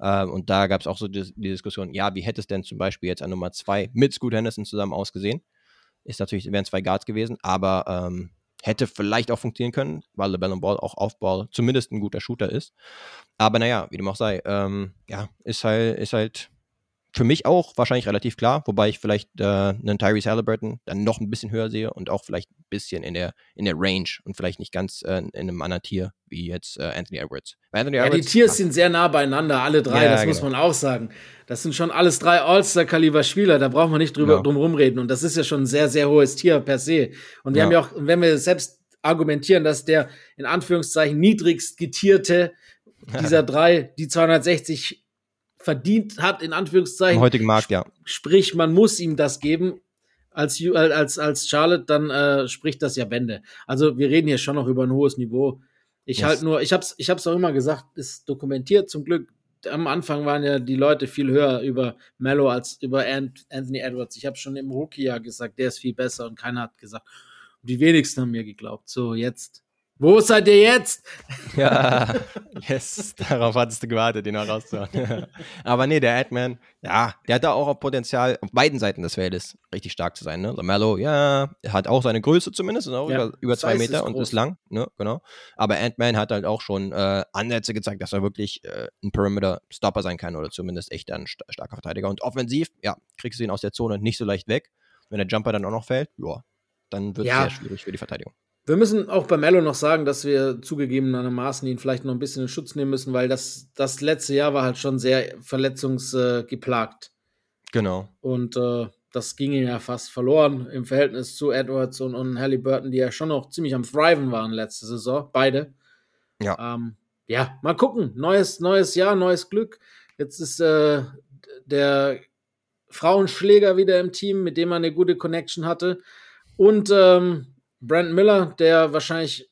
Ähm, und da gab es auch so die, die, Diskussion, ja, wie hätte es denn zum Beispiel jetzt an Nummer zwei mit Scoot Henderson zusammen ausgesehen? Ist natürlich, wären zwei Guards gewesen, aber ähm, hätte vielleicht auch funktionieren können, weil LeBron Ball auch auf Ball zumindest ein guter Shooter ist. Aber naja, wie dem auch sei, ähm, ja, ist halt, ist halt für mich auch wahrscheinlich relativ klar, wobei ich vielleicht äh, einen Tyrese Halliburton dann noch ein bisschen höher sehe und auch vielleicht ein bisschen in der, in der Range und vielleicht nicht ganz äh, in einem anderen Tier wie jetzt äh, Anthony Edwards. Anthony ja, Edwards, die Tiers sind sehr nah beieinander, alle drei, ja, das genau. muss man auch sagen. Das sind schon alles drei All-Star-Kaliber-Spieler, da braucht man nicht drüber genau. drum rumreden und das ist ja schon ein sehr, sehr hohes Tier per se. Und wir ja. haben ja auch, wenn wir selbst argumentieren, dass der in Anführungszeichen niedrigst getierte dieser drei die 260 verdient hat, in Anführungszeichen. Im heutigen Markt, ja. Sprich, man muss ihm das geben. Als, äh, als, als Charlotte, dann äh, spricht das ja Bände. Also wir reden hier schon noch über ein hohes Niveau. Ich yes. halt nur, ich hab's, ich hab's auch immer gesagt, ist dokumentiert zum Glück. Am Anfang waren ja die Leute viel höher über Mello als über Anthony Edwards. Ich habe schon im Rookie-Jahr gesagt, der ist viel besser und keiner hat gesagt. Die wenigsten haben mir geglaubt. So, jetzt wo seid ihr jetzt? Ja, yes, darauf hattest du gewartet, den rauszuhauen. Aber nee, der Adman, ja, der hat da auch Potenzial, auf beiden Seiten des Feldes richtig stark zu sein. Ne? Lamello, ja, hat auch seine Größe zumindest, ist auch ja, über, über zwei Meter ist und ist lang, ne? genau. Aber Ant-Man hat halt auch schon äh, Ansätze gezeigt, dass er wirklich äh, ein Perimeter-Stopper sein kann oder zumindest echt ein st starker Verteidiger. Und offensiv, ja, kriegst du ihn aus der Zone nicht so leicht weg. Wenn der Jumper dann auch noch fällt, ja, dann wird es ja. sehr schwierig für die Verteidigung. Wir müssen auch bei Mello noch sagen, dass wir zugegebenermaßen ihn vielleicht noch ein bisschen in Schutz nehmen müssen, weil das, das letzte Jahr war halt schon sehr verletzungsgeplagt. genau. Und äh, das ging ihm ja fast verloren im Verhältnis zu Edwards und, und Halliburton, die ja schon noch ziemlich am Thriven waren letzte Saison, beide. Ja. Ähm, ja, mal gucken. Neues, neues Jahr, neues Glück. Jetzt ist äh, der Frauenschläger wieder im Team, mit dem man eine gute Connection hatte. Und ähm, Brent Miller, der wahrscheinlich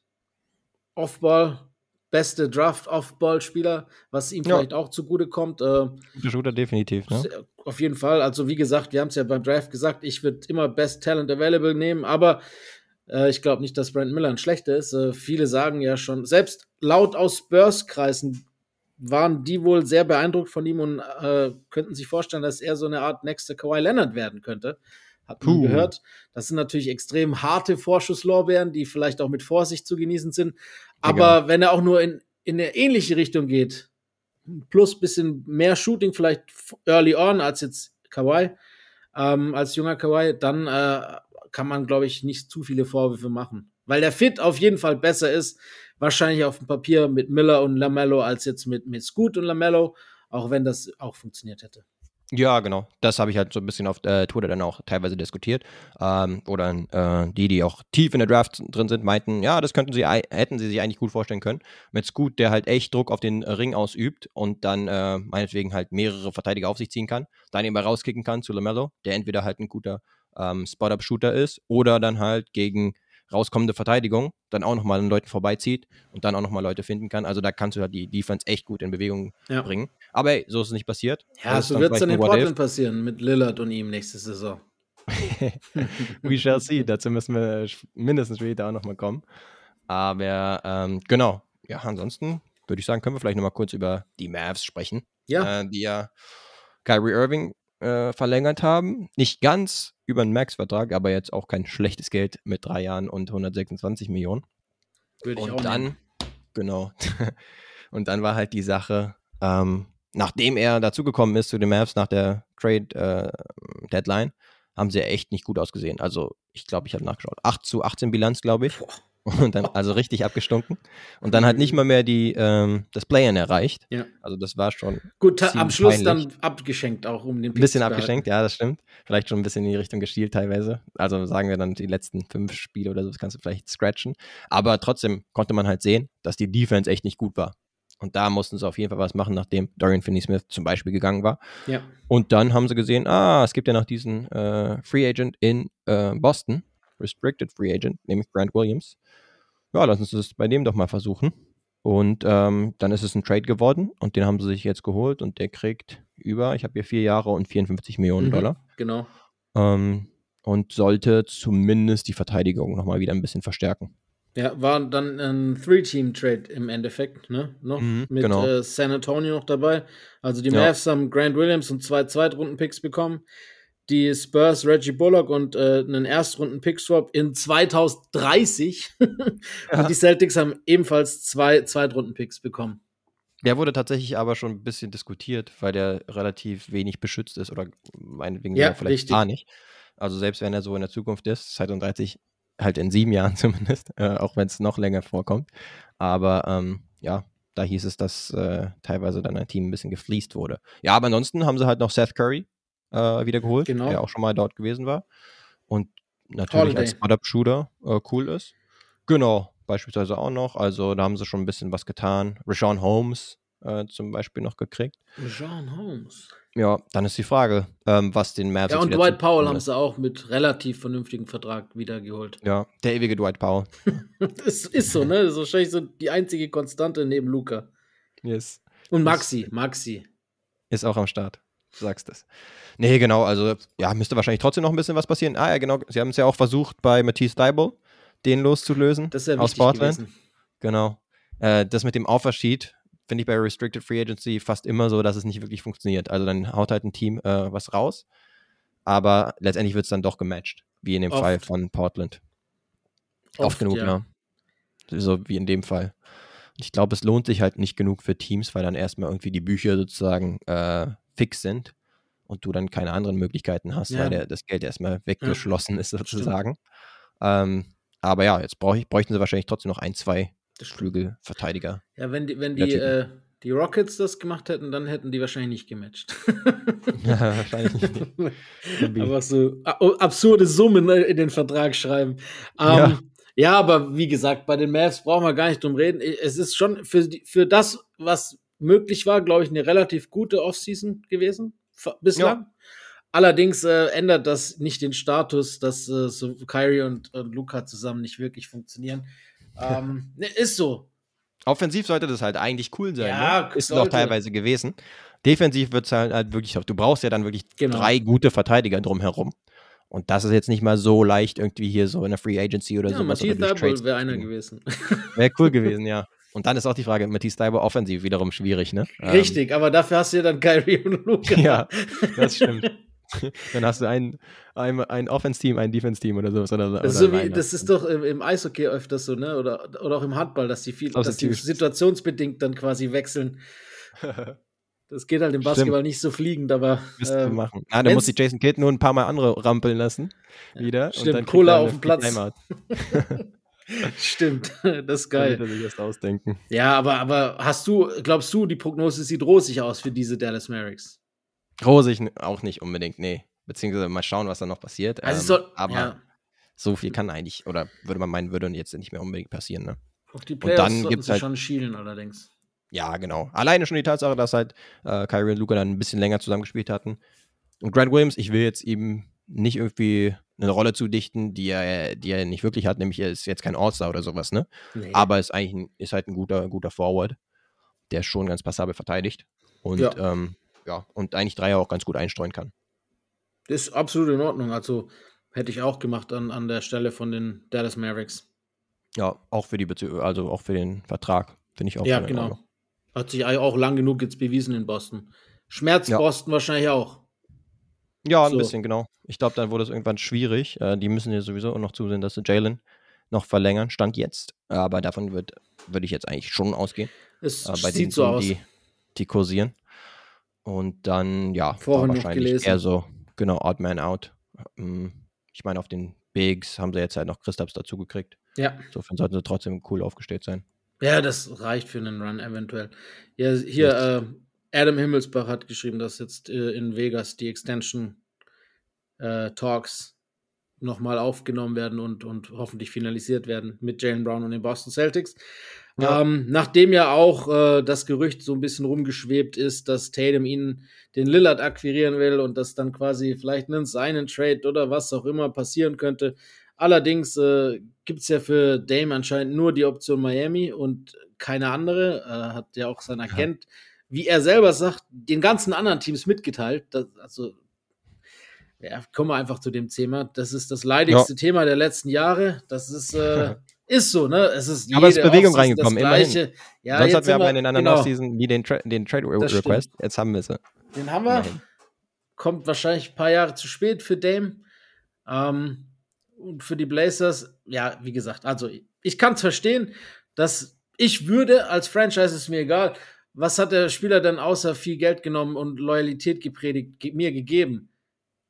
Offball beste Draft-Off-Ball-Spieler, was ihm ja. vielleicht auch zugute kommt. Äh, Shooter definitiv, ne? Auf jeden Fall. Also wie gesagt, wir haben es ja beim Draft gesagt, ich würde immer Best Talent Available nehmen, aber äh, ich glaube nicht, dass Brent Miller ein schlechter ist. Äh, viele sagen ja schon, selbst laut aus Spurs-Kreisen waren die wohl sehr beeindruckt von ihm und äh, könnten sich vorstellen, dass er so eine Art nächster Kawhi Leonard werden könnte hat man Puh. gehört. Das sind natürlich extrem harte Vorschusslorbeeren, die vielleicht auch mit Vorsicht zu genießen sind. Aber Egal. wenn er auch nur in, in eine ähnliche Richtung geht, plus bisschen mehr Shooting, vielleicht early on als jetzt Kawhi, ähm, als junger Kawhi, dann äh, kann man, glaube ich, nicht zu viele Vorwürfe machen. Weil der Fit auf jeden Fall besser ist, wahrscheinlich auf dem Papier mit Miller und Lamello als jetzt mit, mit Scoot und Lamello, auch wenn das auch funktioniert hätte. Ja, genau. Das habe ich halt so ein bisschen auf äh, Twitter dann auch teilweise diskutiert. Ähm, oder äh, die, die auch tief in der Draft drin sind, meinten, ja, das könnten sie, hätten sie sich eigentlich gut vorstellen können. Mit Scoot, der halt echt Druck auf den Ring ausübt und dann äh, meinetwegen halt mehrere Verteidiger auf sich ziehen kann, dann eben rauskicken kann zu LaMelo, der entweder halt ein guter ähm, Spot-Up-Shooter ist oder dann halt gegen rauskommende Verteidigung dann auch nochmal an Leuten vorbeizieht und dann auch nochmal Leute finden kann. Also da kannst du halt die Defense echt gut in Bewegung ja. bringen. Aber ey, so ist es nicht passiert. Ja, so wird es dann in Portland passieren mit Lillard und ihm nächste Saison. We shall see. Dazu müssen wir mindestens später auch nochmal kommen. Aber ähm, genau. Ja, ansonsten würde ich sagen, können wir vielleicht nochmal kurz über die Mavs sprechen. Ja. Äh, die ja Kyrie Irving äh, verlängert haben. Nicht ganz über einen Max-Vertrag, aber jetzt auch kein schlechtes Geld mit drei Jahren und 126 Millionen. Würde ich und auch dann, nehmen. genau. und dann war halt die Sache, ähm, nachdem er dazugekommen ist zu den Mavs nach der Trade-Deadline, äh, haben sie echt nicht gut ausgesehen. Also, ich glaube, ich habe nachgeschaut. 8 zu 18 Bilanz, glaube ich. Boah. Und dann also richtig abgestunken. Und dann halt nicht mal mehr die, ähm, das Playen erreicht. Ja. Also das war schon. Gut, am Schluss peinlich. dann abgeschenkt auch um den Ein bisschen abgeschenkt, ja, das stimmt. Vielleicht schon ein bisschen in die Richtung geschielt teilweise. Also sagen wir dann die letzten fünf Spiele oder so, das kannst du vielleicht scratchen. Aber trotzdem konnte man halt sehen, dass die Defense echt nicht gut war. Und da mussten sie auf jeden Fall was machen, nachdem Dorian Finney-Smith zum Beispiel gegangen war. Ja. Und dann haben sie gesehen, ah, es gibt ja noch diesen äh, Free Agent in äh, Boston, Restricted Free Agent, nämlich Grant Williams. Ja, lass uns das bei dem doch mal versuchen. Und ähm, dann ist es ein Trade geworden und den haben sie sich jetzt geholt und der kriegt über, ich habe hier vier Jahre und 54 Millionen mhm, Dollar. Genau. Ähm, und sollte zumindest die Verteidigung nochmal wieder ein bisschen verstärken. Ja, war dann ein Three-Team-Trade im Endeffekt, ne? Noch mhm, mit genau. äh, San Antonio noch dabei. Also die Mavs ja. haben Grant Williams und zwei Zweitrunden-Picks bekommen die Spurs Reggie Bullock und äh, einen Erstrunden-Pick-Swap in 2030. ja. Und die Celtics haben ebenfalls zwei Zweitrunden-Picks bekommen. Der wurde tatsächlich aber schon ein bisschen diskutiert, weil der relativ wenig beschützt ist oder meinetwegen ja, vielleicht richtig. gar nicht. Also selbst wenn er so in der Zukunft ist, 2030 halt in sieben Jahren zumindest, äh, auch wenn es noch länger vorkommt. Aber ähm, ja, da hieß es, dass äh, teilweise dann ein Team ein bisschen gefliest wurde. Ja, aber ansonsten haben sie halt noch Seth Curry, äh, wieder geholt, genau. der auch schon mal dort gewesen war. Und natürlich Holiday. als Startup-Shooter äh, cool ist. Genau, beispielsweise auch noch. Also da haben sie schon ein bisschen was getan. Rashawn Holmes äh, zum Beispiel noch gekriegt. Rashawn Holmes. Ja, dann ist die Frage, ähm, was den Mavs Ja, und Dwight Powell haben sie auch mit relativ vernünftigem Vertrag wiedergeholt. Ja, der ewige Dwight Powell. das ist so, ne? Das ist wahrscheinlich so die einzige Konstante neben Luca. Yes. Und Maxi, Maxi. Ist auch am Start. Du sagst es. Nee, genau, also ja, müsste wahrscheinlich trotzdem noch ein bisschen was passieren. Ah ja, genau, sie haben es ja auch versucht bei Matisse Deibel, den loszulösen das ist ja aus Portland. Gewesen. Genau. Äh, das mit dem Offersheet finde ich bei Restricted Free Agency fast immer so, dass es nicht wirklich funktioniert. Also dann haut halt ein Team äh, was raus, aber letztendlich wird es dann doch gematcht, wie in dem Oft. Fall von Portland. Oft, Oft genug, ja. ja. So wie in dem Fall. Ich glaube, es lohnt sich halt nicht genug für Teams, weil dann erstmal irgendwie die Bücher sozusagen äh, fix sind und du dann keine anderen Möglichkeiten hast, ja. weil der, das Geld erstmal weggeschlossen ja, ist sozusagen. Ähm, aber ja, jetzt brauch ich, bräuchten sie wahrscheinlich trotzdem noch ein, zwei Flügelverteidiger. Ja, wenn die, wenn die, äh, die Rockets das gemacht hätten, dann hätten die wahrscheinlich nicht gematcht. ja, wahrscheinlich nicht. Einfach so absurde Summen in den Vertrag schreiben. Ähm, ja. ja. aber wie gesagt, bei den Mavs brauchen wir gar nicht drum reden. Es ist schon für, die, für das, was möglich war, glaube ich, eine relativ gute Offseason gewesen bislang. Ja. Allerdings äh, ändert das nicht den Status, dass äh, so Kyrie und, und Luca zusammen nicht wirklich funktionieren. Ähm, ne, ist so. Offensiv sollte das halt eigentlich cool sein. Ja, ne? Ist es auch teilweise gewesen. Defensiv wird es halt, halt, wirklich, du brauchst ja dann wirklich genau. drei gute Verteidiger drumherum. Und das ist jetzt nicht mal so leicht irgendwie hier so in der Free Agency oder ja, so. Matthias wäre einer gewesen. Wäre cool gewesen, ja. Und dann ist auch die Frage, Matisse Steiber offensiv wiederum schwierig, ne? Richtig, ähm, aber dafür hast du ja dann Kyrie und Luca. Ja, das stimmt. dann hast du ein, ein, ein Offense-Team, ein Defense-Team oder sowas. Oder, das, ist, so wie, das ist doch im, im, Eishockey öfters so, ne? Oder, oder auch im Handball, dass die viel, dass die situationsbedingt dann quasi wechseln. Das geht halt im Basketball Stimmt. nicht so fliegend, aber. Ähm, machen. Ah, dann muss die Jason Kidd nur ein paar Mal andere rampeln lassen. Wieder. Stimmt, und dann Cola auf dem Platz. Stimmt, das ist geil. Ich erst ausdenken. Ja, aber, aber hast du, glaubst du, die Prognose sieht rosig aus für diese Dallas Mavericks? Rosig auch nicht unbedingt, nee. Beziehungsweise mal schauen, was da noch passiert. Also ähm, soll, aber ja. so viel kann eigentlich, oder würde man meinen, würde jetzt nicht mehr unbedingt passieren, ne? Auf die Playoffs und dann gibt's halt, schon schielen allerdings. Ja, genau. Alleine schon die Tatsache, dass halt äh, Kyrie und Luca dann ein bisschen länger zusammengespielt hatten. Und Grant Williams, ich will jetzt ihm nicht irgendwie eine Rolle zu dichten, die er, die er nicht wirklich hat, nämlich er ist jetzt kein All-Star oder sowas, ne? Nee. Aber ist eigentlich ein, ist halt ein guter, guter Forward, der schon ganz passabel verteidigt und ja. Ähm, ja, und eigentlich Dreier auch ganz gut einstreuen kann. Das ist absolut in Ordnung. Also hätte ich auch gemacht an, an der Stelle von den Dallas Mavericks. Ja, auch für die Beziehung, also auch für den Vertrag, finde ich auch. Ja, genau. Hat sich auch lang genug jetzt bewiesen in Boston. Schmerz ja. Boston wahrscheinlich auch. Ja, ein so. bisschen, genau. Ich glaube, dann wurde es irgendwann schwierig. Äh, die müssen ja sowieso noch zusehen, dass sie Jalen noch verlängern, stand jetzt. Aber davon würde würd ich jetzt eigentlich schon ausgehen. Es äh, bei sieht so aus. Die, die kursieren. Und dann, ja, Vorhin wahrscheinlich eher so, genau, Odd Man Out. Ähm, ich meine, auf den Bigs haben sie jetzt halt noch Christaps dazu gekriegt. Ja. Insofern sollten sie trotzdem cool aufgestellt sein. Ja, das reicht für einen Run eventuell. Ja, hier, äh, Adam Himmelsbach hat geschrieben, dass jetzt äh, in Vegas die Extension äh, Talks nochmal aufgenommen werden und, und hoffentlich finalisiert werden mit Jalen Brown und den Boston Celtics. Ja. Ähm, nachdem ja auch äh, das Gerücht so ein bisschen rumgeschwebt ist, dass Tatum ihn den Lillard akquirieren will und dass dann quasi vielleicht einen seinen Trade oder was auch immer passieren könnte. Allerdings äh, gibt es ja für Dame anscheinend nur die Option Miami und keine andere. Äh, hat ja auch sein Agent, ja. Wie er selber sagt, den ganzen anderen Teams mitgeteilt. Dass, also ja, kommen wir einfach zu dem Thema. Das ist das leidigste ja. Thema der letzten Jahre. Das ist, äh, ist so, ne? Es ist aber es ist Bewegung reingekommen, immerhin. Ja, Sonst hatten wir aber in den anderen genau. Offseason nie den, Tra den Trade das Request. Stimmt. Jetzt haben wir es. Den haben wir. Immerhin. Kommt wahrscheinlich ein paar Jahre zu spät für Dame. Ähm, und für die Blazers, ja, wie gesagt, also ich kann es verstehen, dass ich würde, als Franchise ist mir egal, was hat der Spieler denn außer viel Geld genommen und Loyalität gepredigt, mir gegeben?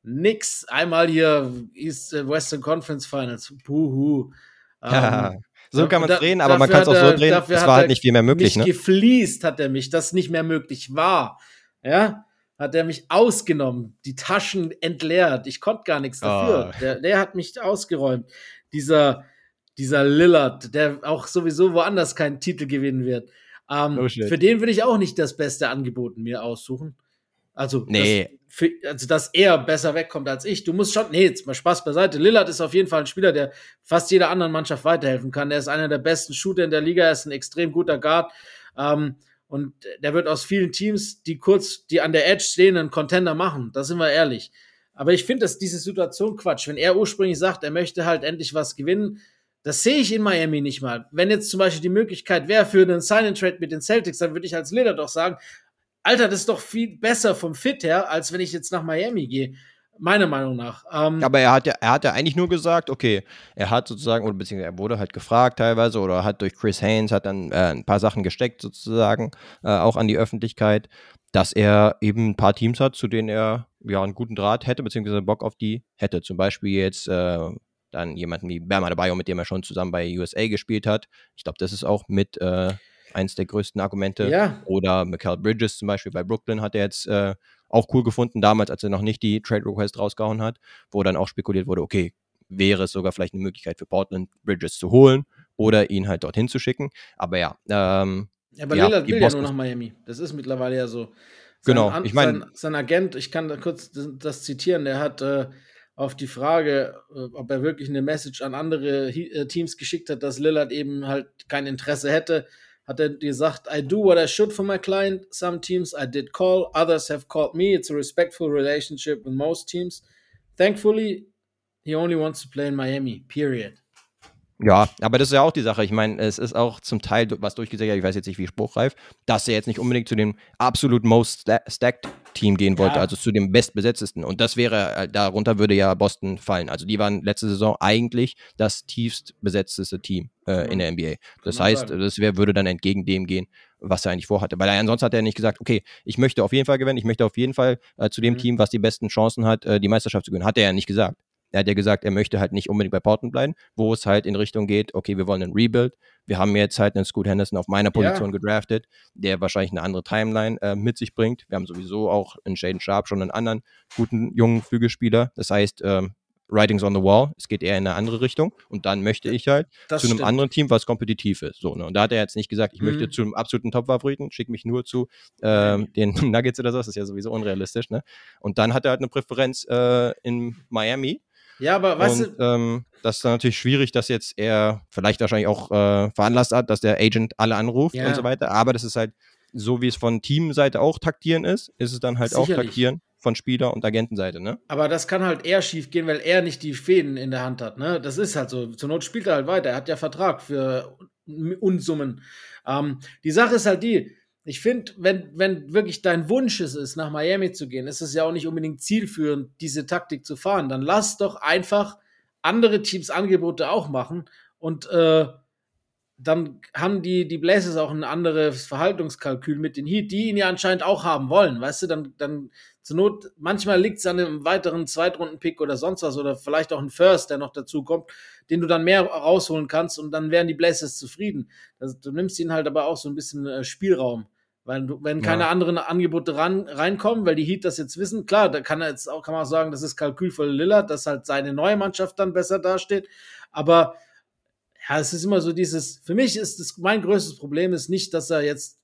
nix. Einmal hier East äh, Western Conference Finals. Puhu. Ja, ähm, so kann man es drehen, aber man kann es auch so drehen. Es war halt nicht viel mehr möglich. Mich ne? gefliest hat er mich, das nicht mehr möglich war. Ja, hat er mich ausgenommen, die Taschen entleert. Ich konnte gar nichts dafür. Oh. Der, der hat mich ausgeräumt. Dieser, dieser Lillard, der auch sowieso woanders keinen Titel gewinnen wird. Ähm, oh, für den würde ich auch nicht das beste Angebot mir aussuchen. Also, nee. dass, für, also, dass er besser wegkommt als ich. Du musst schon, nee, jetzt mal Spaß beiseite. Lillard ist auf jeden Fall ein Spieler, der fast jeder anderen Mannschaft weiterhelfen kann. Er ist einer der besten Shooter in der Liga, er ist ein extrem guter Guard. Ähm, und der wird aus vielen Teams, die kurz, die an der Edge stehen, einen Contender machen. Da sind wir ehrlich. Aber ich finde, dass diese Situation Quatsch. Wenn er ursprünglich sagt, er möchte halt endlich was gewinnen, das sehe ich in Miami nicht mal. Wenn jetzt zum Beispiel die Möglichkeit wäre für einen Sign-and-Trade mit den Celtics, dann würde ich als Lillard doch sagen, Alter, das ist doch viel besser vom Fit her, als wenn ich jetzt nach Miami gehe. Meiner Meinung nach. Ähm, aber er hat ja, er hat ja eigentlich nur gesagt, okay, er hat sozusagen, oder beziehungsweise er wurde halt gefragt teilweise, oder hat durch Chris Haynes hat dann äh, ein paar Sachen gesteckt, sozusagen, äh, auch an die Öffentlichkeit, dass er eben ein paar Teams hat, zu denen er ja einen guten Draht hätte, beziehungsweise Bock auf die hätte. Zum Beispiel jetzt äh, dann jemanden wie Berma Bio, mit dem er schon zusammen bei USA gespielt hat. Ich glaube, das ist auch mit äh, eins der größten Argumente. Ja. Oder Michael Bridges zum Beispiel bei Brooklyn hat er jetzt äh, auch cool gefunden, damals, als er noch nicht die Trade Request rausgehauen hat, wo dann auch spekuliert wurde, okay, wäre es sogar vielleicht eine Möglichkeit für Portland, Bridges zu holen oder ihn halt dorthin zu schicken. Aber ja. Ähm, ja, aber ja, Lillard will ja nur nach Miami. Das ist mittlerweile ja so. Sein genau, ich meine. Sein, sein, Agent, ich kann da kurz das, das zitieren, der hat äh, auf die Frage, äh, ob er wirklich eine Message an andere äh, Teams geschickt hat, dass Lillard eben halt kein Interesse hätte, hat er gesagt, I do what I should for my client. Some teams I did call, others have called me. It's a respectful relationship with most teams. Thankfully, he only wants to play in Miami, period. Ja, aber das ist ja auch die Sache. Ich meine, es ist auch zum Teil was durchgesagt, ich weiß jetzt nicht, wie spruchreif, dass er jetzt nicht unbedingt zu dem absolut most stacked Team gehen wollte, ja. also zu dem bestbesetztesten. Und das wäre, äh, darunter würde ja Boston fallen. Also die waren letzte Saison eigentlich das tiefst besetzteste Team äh, mhm. in der NBA. Das heißt, sein. das wär, würde dann entgegen dem gehen, was er eigentlich vorhatte. Weil er ansonsten hat er nicht gesagt, okay, ich möchte auf jeden Fall gewinnen, ich möchte auf jeden Fall äh, zu dem mhm. Team, was die besten Chancen hat, äh, die Meisterschaft zu gewinnen. Hat er ja nicht gesagt. Er hat ja gesagt, er möchte halt nicht unbedingt bei Portland bleiben, wo es halt in Richtung geht, okay, wir wollen einen Rebuild. Wir haben jetzt halt einen Scoot Henderson auf meiner Position ja. gedraftet, der wahrscheinlich eine andere Timeline äh, mit sich bringt. Wir haben sowieso auch in Shaden Sharp schon einen anderen guten jungen Flügelspieler. Das heißt, ähm, Writings on the Wall. Es geht eher in eine andere Richtung. Und dann möchte ich halt Das zu einem stimmt. anderen Team, was kompetitiv ist. So, ne? Und da hat er jetzt nicht gesagt, ich möchte Mhm. zu einem absoluten Top-Favoriten, schick mich nur zu ähm, den Nuggets oder so. Das ist ja sowieso unrealistisch. Ne? Und dann hat er halt eine Präferenz äh, in Miami. Ja, aber weißt und ähm, das ist dann natürlich schwierig, dass jetzt er vielleicht wahrscheinlich auch äh, veranlasst hat, dass der Agent alle anruft Ja. und so weiter. Aber das ist halt, so wie es von Teamseite auch taktieren ist, ist es dann halt auch Sicherlich. taktieren von Spieler- und Agentenseite, ne? aber das kann halt eher schief gehen, weil er nicht die Fäden in der Hand hat. Ne? Das ist halt so. Zur Not spielt er halt weiter. Er hat ja Vertrag für Unsummen. Ähm, die Sache ist halt die, ich finde, wenn, wenn wirklich dein Wunsch es ist, nach Miami zu gehen, ist es ja auch nicht unbedingt zielführend, diese Taktik zu fahren. Dann lass doch einfach andere Teams Angebote auch machen und äh, dann haben die, die Blazers auch ein anderes Verhaltungskalkül mit den Heat, die ihn ja anscheinend auch haben wollen, weißt du, dann, dann zur Not, manchmal liegt es an einem weiteren Zweitrunden-Pick oder sonst was oder vielleicht auch ein First, der noch dazu kommt, den du dann mehr rausholen kannst und dann wären die Blazers zufrieden. Das, du nimmst ihnen halt aber auch so ein bisschen äh, Spielraum. Weil wenn keine Ja. anderen Angebote ran, reinkommen, weil die Heat das jetzt wissen, klar, da kann er jetzt auch, kann man auch sagen, das ist Kalkül für Lillard, dass halt seine neue Mannschaft dann besser dasteht. Aber ja, es ist immer so dieses, für mich ist das, mein größtes Problem ist nicht, dass er jetzt,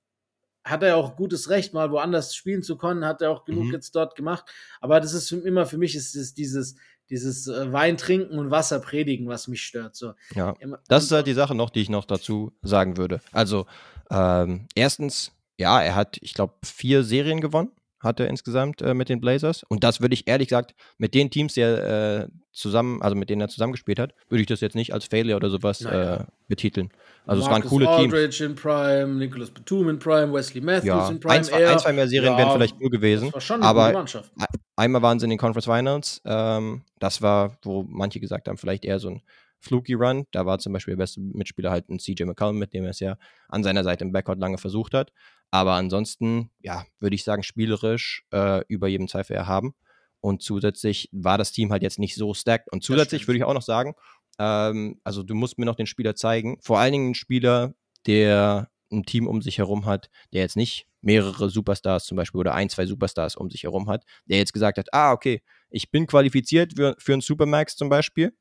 hat er auch gutes Recht, mal woanders spielen zu können, hat er auch genug Mhm. jetzt dort gemacht. Aber das ist immer, für mich ist es dieses, dieses äh, Wein trinken und Wasser predigen, was mich stört. So. Ja. Das ist halt die Sache noch, die ich noch dazu sagen würde. Also, ähm, erstens, ja, er hat, ich glaube, vier Serien gewonnen, hat er insgesamt äh, mit den Blazers. Und das würde ich ehrlich gesagt, mit den Teams, die er äh, zusammen, also mit denen er zusammengespielt hat, würde ich das jetzt nicht als Failure oder sowas Naja. äh, betiteln. Also es waren Marcus coole Teams. Aldridge in Prime, Nicholas Batum in Prime, Wesley Matthews Ja, in Prime. ein, zwei, ein, zwei mehr Serien Ja, wären vielleicht cool gewesen. Das war schon eine aber gute Mannschaft. Einmal waren sie in den Conference Finals. Ähm, das war, wo manche gesagt haben, vielleicht eher so ein fluky Run. Da war zum Beispiel der beste Mitspieler halt ein CJ McCollum, mit dem er es ja an seiner Seite im Backcourt lange versucht hat. Aber ansonsten, ja, würde ich sagen, spielerisch äh, über jedem Zweifel erhaben. Und zusätzlich war das Team halt jetzt nicht so stacked. Und zusätzlich würde ich auch noch sagen, ähm, also du musst mir noch den Spieler zeigen. Vor allen Dingen ein Spieler, der ein Team um sich herum hat, der jetzt nicht mehrere Superstars zum Beispiel oder ein, zwei Superstars um sich herum hat, der jetzt gesagt hat, ah, okay, ich bin qualifiziert für, für einen Supermax zum Beispiel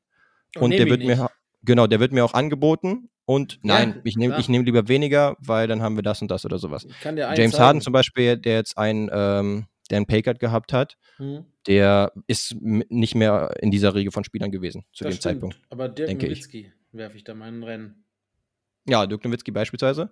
und, der wird mir, genau, der wird mir auch angeboten und nein, ich nehme ich nehm lieber weniger, weil dann haben wir das und das oder sowas. James. Harden zum Beispiel, der jetzt einen, ähm, der einen Paycard gehabt hat, Hm, der ist nicht mehr in dieser Riege von Spielern gewesen zu das dem stimmt. Zeitpunkt. Aber Dirk denke. Nowitzki werfe ich da mal in ein Rennen. Ja, Dirk Nowitzki beispielsweise.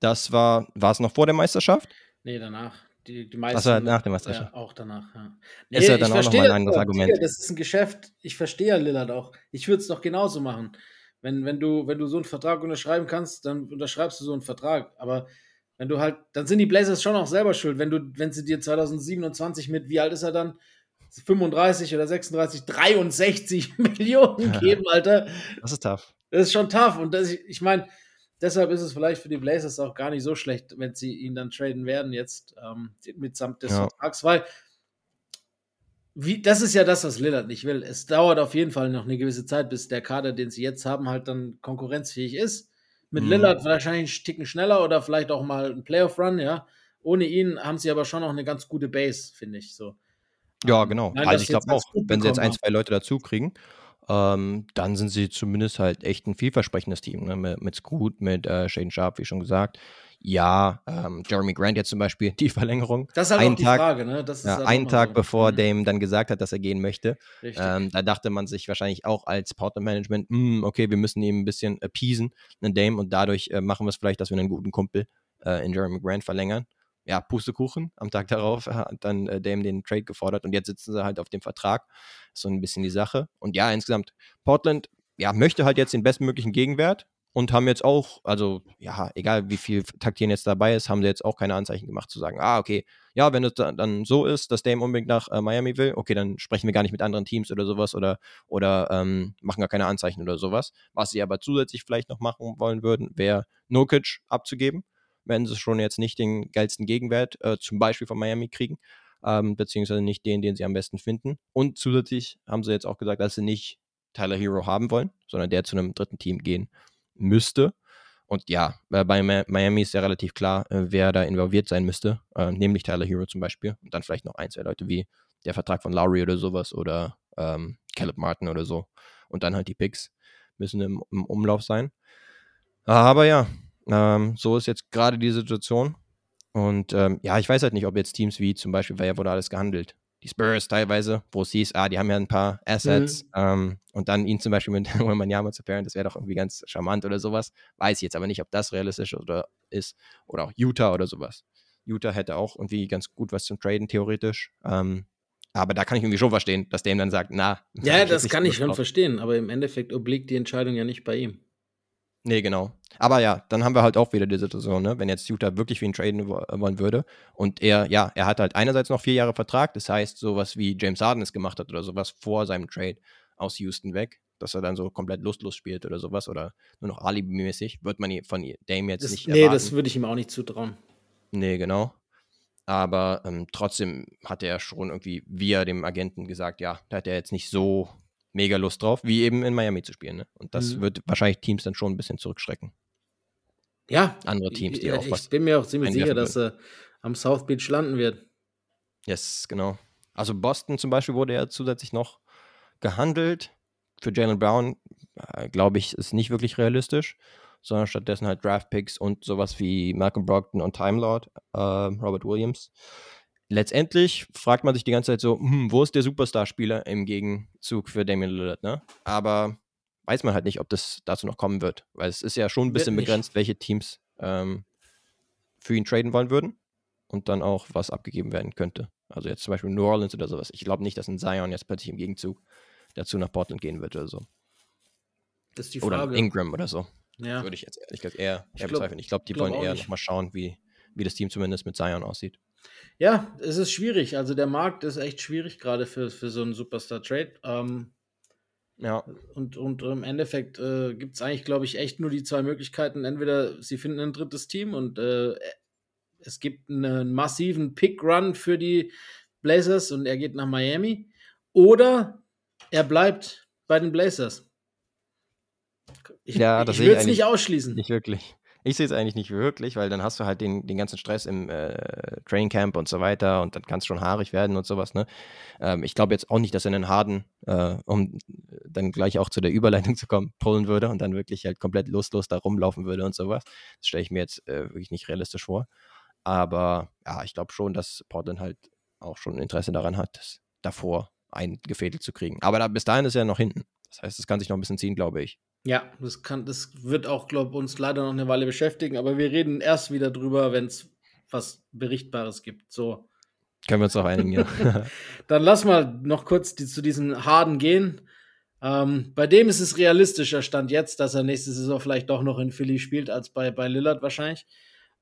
Das war, war es noch vor der Meisterschaft? Nee, danach. Die, die meisten, Das war nach der Meisterschaft. Ja, auch danach, ja. Ist ja dann auch noch verstehe mal ein anderes. Argument. Digga, Das ist ein Geschäft. Ich verstehe ja Lillard auch. Ich würde es doch genauso machen. Wenn, wenn, du, wenn du so einen Vertrag unterschreiben kannst, dann unterschreibst du so einen Vertrag. Aber wenn du halt, dann sind die Blazers schon auch selber schuld, wenn du, wenn sie dir 2027 mit, wie alt ist er dann? 35 oder 36, 63 Millionen geben, Alter. Das ist tough. Das ist schon tough. Und das, ich meine, deshalb ist es vielleicht für die Blazers auch gar nicht so schlecht, wenn sie ihn dann traden werden jetzt ähm, mitsamt des Ja. Vertrags, weil wie, das ist ja das, was Lillard nicht will. Es dauert auf jeden Fall noch eine gewisse Zeit, bis der Kader, den sie jetzt haben, halt dann konkurrenzfähig ist. Mit Mhm. Lillard wahrscheinlich einen Ticken schneller oder vielleicht auch mal ein Playoff-Run, ja. Ohne ihn haben sie aber schon noch eine ganz gute Base, finde ich so. Ja, Ähm, genau. nein, also ich glaube auch, wenn sie jetzt ein, zwei Leute dazu kriegen, ähm, dann sind sie zumindest halt echt ein vielversprechendes Team. Ne? Mit, mit Scoot, mit äh, Shane Sharp, wie schon gesagt. Ja, ähm, Jeremy Grant jetzt zum Beispiel, die Verlängerung. Das ist halt Einen auch die Tag- Frage, ne? Das ist Ja, halt einen Tag so. bevor Mhm, Dame dann gesagt hat, dass er gehen möchte. Ähm, da dachte man sich wahrscheinlich auch als Portland-Management, "Hm, okay, wir müssen ihm ein bisschen appeasen, einen Dame, und dadurch äh, machen wir es vielleicht, dass wir einen guten Kumpel äh, in Jeremy Grant verlängern. Ja, Pustekuchen. Am Tag darauf hat dann äh, Dame den Trade gefordert und jetzt sitzen sie halt auf dem Vertrag. So ein bisschen die Sache. Und ja, insgesamt, Portland ja, möchte halt jetzt den bestmöglichen Gegenwert und haben jetzt auch, also ja, egal wie viel Taktieren jetzt dabei ist, haben sie jetzt auch keine Anzeichen gemacht zu sagen, ah, okay, ja, wenn es dann, dann so ist, dass Dame unbedingt nach äh, Miami will, okay, dann sprechen wir gar nicht mit anderen Teams oder sowas oder, oder ähm, machen gar keine Anzeichen oder sowas. Was sie aber zusätzlich vielleicht noch machen wollen würden, wäre Nokic abzugeben, wenn sie schon jetzt nicht den geilsten Gegenwert äh, zum Beispiel von Miami kriegen, ähm, beziehungsweise nicht den, den sie am besten finden. Und zusätzlich haben sie jetzt auch gesagt, dass sie nicht Tyler Hero haben wollen, sondern der zu einem dritten Team gehen müsste. Und ja, äh, bei Mi- Miami ist ja relativ klar, äh, wer da involviert sein müsste, äh, nämlich Tyler Hero zum Beispiel. Und dann vielleicht noch ein, zwei Leute wie der Vertrag von Lowry oder sowas oder ähm, Caleb Martin oder so. Und dann halt die Picks müssen im, im Umlauf sein. Aber ja, ähm, so ist jetzt gerade die Situation. Und ähm, ja, ich weiß halt nicht, ob jetzt Teams wie zum Beispiel, wer wurde alles gehandelt? Die Spurs teilweise, wo es hieß, ah, die haben ja ein paar Assets mhm. ähm, und dann ihn zum Beispiel mit Wembanyama zu pairen, das wäre doch irgendwie ganz charmant oder sowas. Weiß ich jetzt aber nicht, ob das realistisch oder ist. Oder auch Utah oder sowas. Utah hätte auch irgendwie ganz gut was zum Traden, theoretisch. Ähm, aber da kann ich irgendwie schon verstehen, dass der ihm dann sagt, na. Ja, das kann ich schon drauf. verstehen, aber im Endeffekt obliegt die Entscheidung ja nicht bei ihm. Nee, genau. Aber ja, dann haben wir halt auch wieder die Situation, ne? wenn jetzt Utah wirklich für ihn traden wollen würde und er, ja, er hat halt einerseits noch vier Jahre Vertrag, das heißt, sowas wie James Harden es gemacht hat oder sowas vor seinem Trade aus Houston weg, dass er dann so komplett lustlos spielt oder sowas oder nur noch Alibi-mäßig, wird man von Dame jetzt das, nicht Nee, erwarten. das würde ich ihm auch nicht zutrauen. Nee, genau. Aber ähm, trotzdem hat er schon irgendwie via dem Agenten gesagt, ja, da hat er jetzt nicht so mega Lust drauf, wie eben in Miami zu spielen. Ne? Und das mhm. wird wahrscheinlich Teams dann schon ein bisschen zurückschrecken. Ja. Andere Teams, die ich, auch was. Ich bin mir auch ziemlich sicher, dass er am South Beach landen wird. Yes, genau. Also Boston zum Beispiel wurde ja zusätzlich noch gehandelt. Für Jalen Brown, äh, glaube ich, ist nicht wirklich realistisch, sondern stattdessen halt Draft Picks und sowas wie Malcolm Brogdon und Time Lord, äh, Robert Williams letztendlich fragt man sich die ganze Zeit so, hm, wo ist der Superstar-Spieler im Gegenzug für Damian Lillard, ne? Aber weiß man halt nicht, ob das dazu noch kommen wird, weil es ist ja schon ein bisschen begrenzt, welche Teams ähm, für ihn traden wollen würden und dann auch was abgegeben werden könnte. Also jetzt zum Beispiel New Orleans oder sowas. Ich glaube nicht, dass ein Zion jetzt plötzlich im Gegenzug dazu nach Portland gehen wird oder so. Das ist die Frage. Oder Ingram oder so. Ja. Würde ich jetzt ehrlich gesagt eher, eher bezweifeln. Ich glaube, die glaub wollen eher nochmal schauen, wie, wie das Team zumindest mit Zion aussieht. Ja, es ist schwierig. Also der Markt ist echt schwierig, gerade für, für so einen Superstar-Trade. Ähm, ja. Und, und im Endeffekt äh, gibt es eigentlich, glaube ich, echt nur die zwei Möglichkeiten. Entweder sie finden ein drittes Team und äh, es gibt einen massiven Pick-Run für die Blazers und er geht nach Miami. Oder er bleibt bei den Blazers. Ich, ja, ich würde es nicht ausschließen. Nicht wirklich. Ich sehe es eigentlich nicht wirklich, weil dann hast du halt den, den ganzen Stress im äh, Training Camp und so weiter und dann kann es schon haarig werden und sowas. Ne? Ähm, ich glaube jetzt auch nicht, dass er einen Harden, äh, um dann gleich auch zu der Überleitung zu kommen, pullen würde und dann wirklich halt komplett lustlos da rumlaufen würde und sowas. Das stelle ich mir jetzt äh, wirklich nicht realistisch vor. Aber ja, ich glaube schon, dass Portland halt auch schon Interesse daran hat, davor eingefädelt zu kriegen. Aber da, bis dahin ist er noch hinten. Das heißt, es kann sich noch ein bisschen ziehen, glaube ich. Ja, das kann, das wird auch, glaube ich, uns leider noch eine Weile beschäftigen, aber wir reden erst wieder drüber, wenn es was Berichtbares gibt. So. Können wir uns auf einigen, ja. Dann lass mal noch kurz die, zu diesen Harden gehen. Ähm, bei dem ist es realistischer Stand jetzt, dass er nächste Saison vielleicht doch noch in Philly spielt, als bei, bei Lillard wahrscheinlich.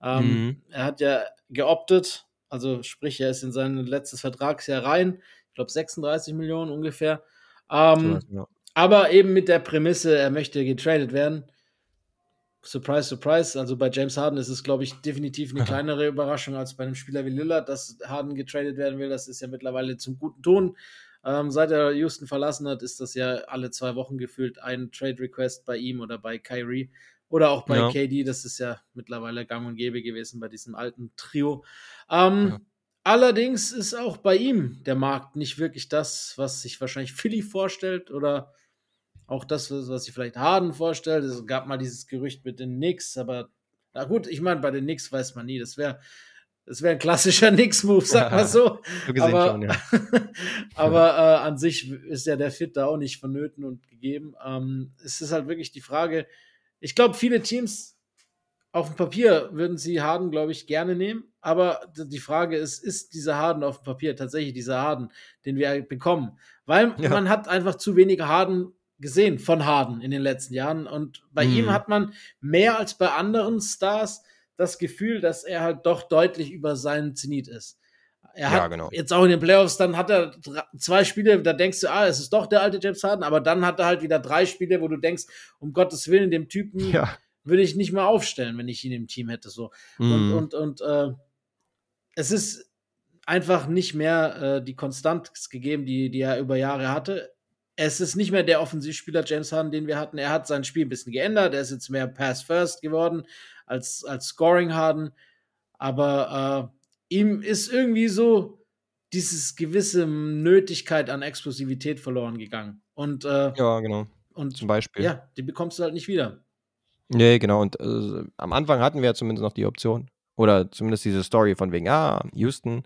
Ähm, mhm. Er hat ja geoptet, also sprich, er ist in sein letztes Vertragsjahr rein. Ich glaube 36 Millionen ungefähr. Ähm, so, ja. Aber eben mit der Prämisse, er möchte getradet werden. Surprise, surprise. Also bei James Harden ist es, glaube ich, definitiv eine kleinere Überraschung als bei einem Spieler wie Lillard, dass Harden getradet werden will. Das ist ja mittlerweile zum guten Ton. Ähm, seit er Houston verlassen hat, ist das ja alle zwei Wochen gefühlt ein Trade-Request bei ihm oder bei Kyrie oder auch bei ja. KD. Das ist ja mittlerweile gang und gäbe gewesen bei diesem alten Trio. Ähm, ja. Allerdings ist auch bei ihm der Markt nicht wirklich das, was sich wahrscheinlich Philly vorstellt oder auch das, was sich vielleicht Harden vorstellt. Es gab mal dieses Gerücht mit den Knicks, aber na gut, ich meine, bei den Knicks weiß man nie. Das wäre das wäre ein klassischer Knicks-Move, sag mal so. aber, schon, ja. aber äh, an sich ist ja der Fit da auch nicht vonnöten und gegeben. Ähm, es ist halt wirklich die Frage, ich glaube, viele Teams auf dem Papier würden sie Harden, glaube ich, gerne nehmen. Aber die Frage ist, ist dieser Harden auf dem Papier tatsächlich dieser Harden, den wir bekommen? Weil ja. man hat einfach zu wenige Harden gesehen von Harden in den letzten Jahren. Und bei mhm. ihm hat man mehr als bei anderen Stars das Gefühl, dass er halt doch deutlich über seinen Zenit ist. Er hat ja, genau. jetzt auch in den Playoffs, dann hat er zwei Spiele, da denkst du, ah, es ist doch der alte James Harden, aber dann hat er halt wieder drei Spiele, wo du denkst, um Gottes Willen, dem Typen ja. würde ich nicht mehr aufstellen, wenn ich ihn im Team hätte. So. Mhm. Und, und, und äh, es ist einfach nicht mehr äh, die Konstanz gegeben, die, die er über Jahre hatte es ist nicht mehr der Offensivspieler James Harden, den wir hatten. Er hat sein Spiel ein bisschen geändert. Er ist jetzt mehr Pass First geworden als, als Scoring Harden. Aber äh, ihm ist irgendwie so dieses gewisse Nötigkeit an Explosivität verloren gegangen. Und, äh, ja, genau. Und Zum Beispiel. Ja, die bekommst du halt nicht wieder. Nee, genau. Und äh, am Anfang hatten wir ja zumindest noch die Option. Oder zumindest diese Story von wegen, ah, Houston,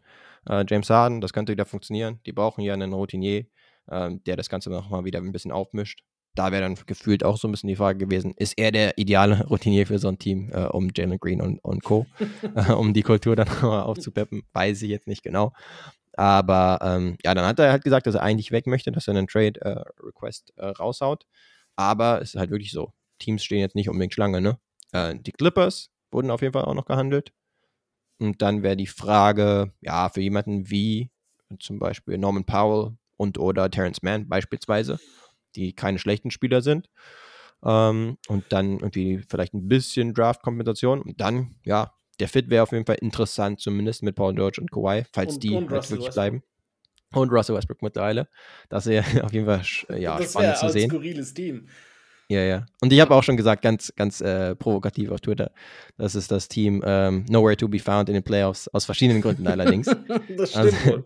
äh, James Harden, das könnte wieder funktionieren. Die brauchen ja einen Routinier, äh, der das Ganze nochmal wieder ein bisschen aufmischt. Da wäre dann gefühlt auch so ein bisschen die Frage gewesen, ist er der ideale Routinier für so ein Team, äh, um Jalen Green und, und Co., äh, um die Kultur dann nochmal aufzupeppen? Weiß ich jetzt nicht genau. Aber ähm, ja, dann hat er halt gesagt, dass er eigentlich weg möchte, dass er einen Trade-Request äh, äh, raushaut. Aber es ist halt wirklich so. Teams stehen jetzt nicht unbedingt Schlange, ne? Äh, die Clippers wurden auf jeden Fall auch noch gehandelt. Und dann wäre die Frage, ja, für jemanden wie zum Beispiel Norman Powell und oder Terrence Mann beispielsweise, die keine schlechten Spieler sind. Ähm, und dann irgendwie vielleicht ein bisschen Draft-Kompensation. Und dann, ja, der Fit wäre auf jeden Fall interessant, zumindest mit Paul George und Kawhi, falls und, die und halt wirklich Westbrook. bleiben. Und Russell Westbrook mittlerweile. Das wäre auf jeden Fall ja, das spannend zu sehen. Das skurriles Team. Ja, ja. Und ich habe auch schon gesagt, ganz, ganz äh, provokativ auf Twitter, das ist das Team ähm, Nowhere to be found in den Playoffs, aus verschiedenen Gründen allerdings. das stimmt also.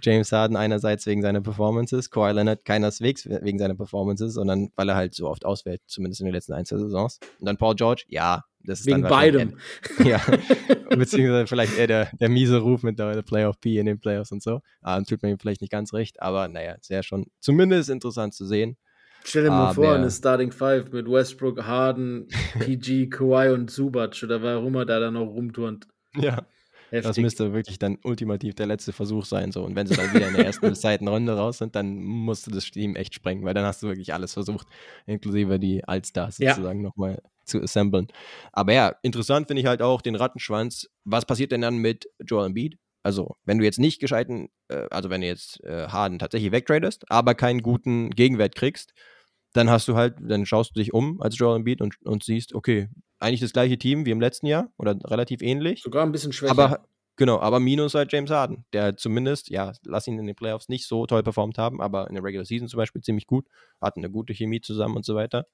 James Harden einerseits wegen seiner Performances, Kawhi Leonard keineswegs wegen seiner Performances, sondern weil er halt so oft ausfällt, zumindest in den letzten ein, zwei Saisons. Und dann Paul George, ja, das ist wegen beidem. Eher, ja, beziehungsweise vielleicht eher der, der miese Ruf mit der, der Playoff P in den Playoffs und so. Ah, tut mir vielleicht nicht ganz recht, aber naja, sehr schon zumindest interessant zu sehen. Stell dir mal vor, eine Starting Five mit Westbrook, Harden, PG, Kawhi und Zubac oder warum er da dann noch rumturnt. Ja. Heftig. Das müsste wirklich dann ultimativ der letzte Versuch sein. So. Und wenn sie dann wieder in der ersten oder zweiten Runde raus sind, dann musst du das Team echt sprengen, weil dann hast du wirklich alles versucht, inklusive die Allstars ja. sozusagen nochmal zu assemblen. Aber ja, interessant finde ich halt auch den Rattenschwanz. Was passiert denn dann mit Joel Embiid? Also, wenn du jetzt nicht gescheiten, äh, also wenn du jetzt äh, Harden tatsächlich wegtradest, aber keinen guten Gegenwert kriegst, dann hast du halt, dann schaust du dich um als Joel Embiid und, und siehst, okay, eigentlich das gleiche Team wie im letzten Jahr oder relativ ähnlich. Sogar ein bisschen schwächer. Aber genau, aber minus halt James Harden, der zumindest, ja, lass ihn in den Playoffs nicht so toll performt haben, aber in der Regular Season zum Beispiel ziemlich gut, hatten eine gute Chemie zusammen und so weiter.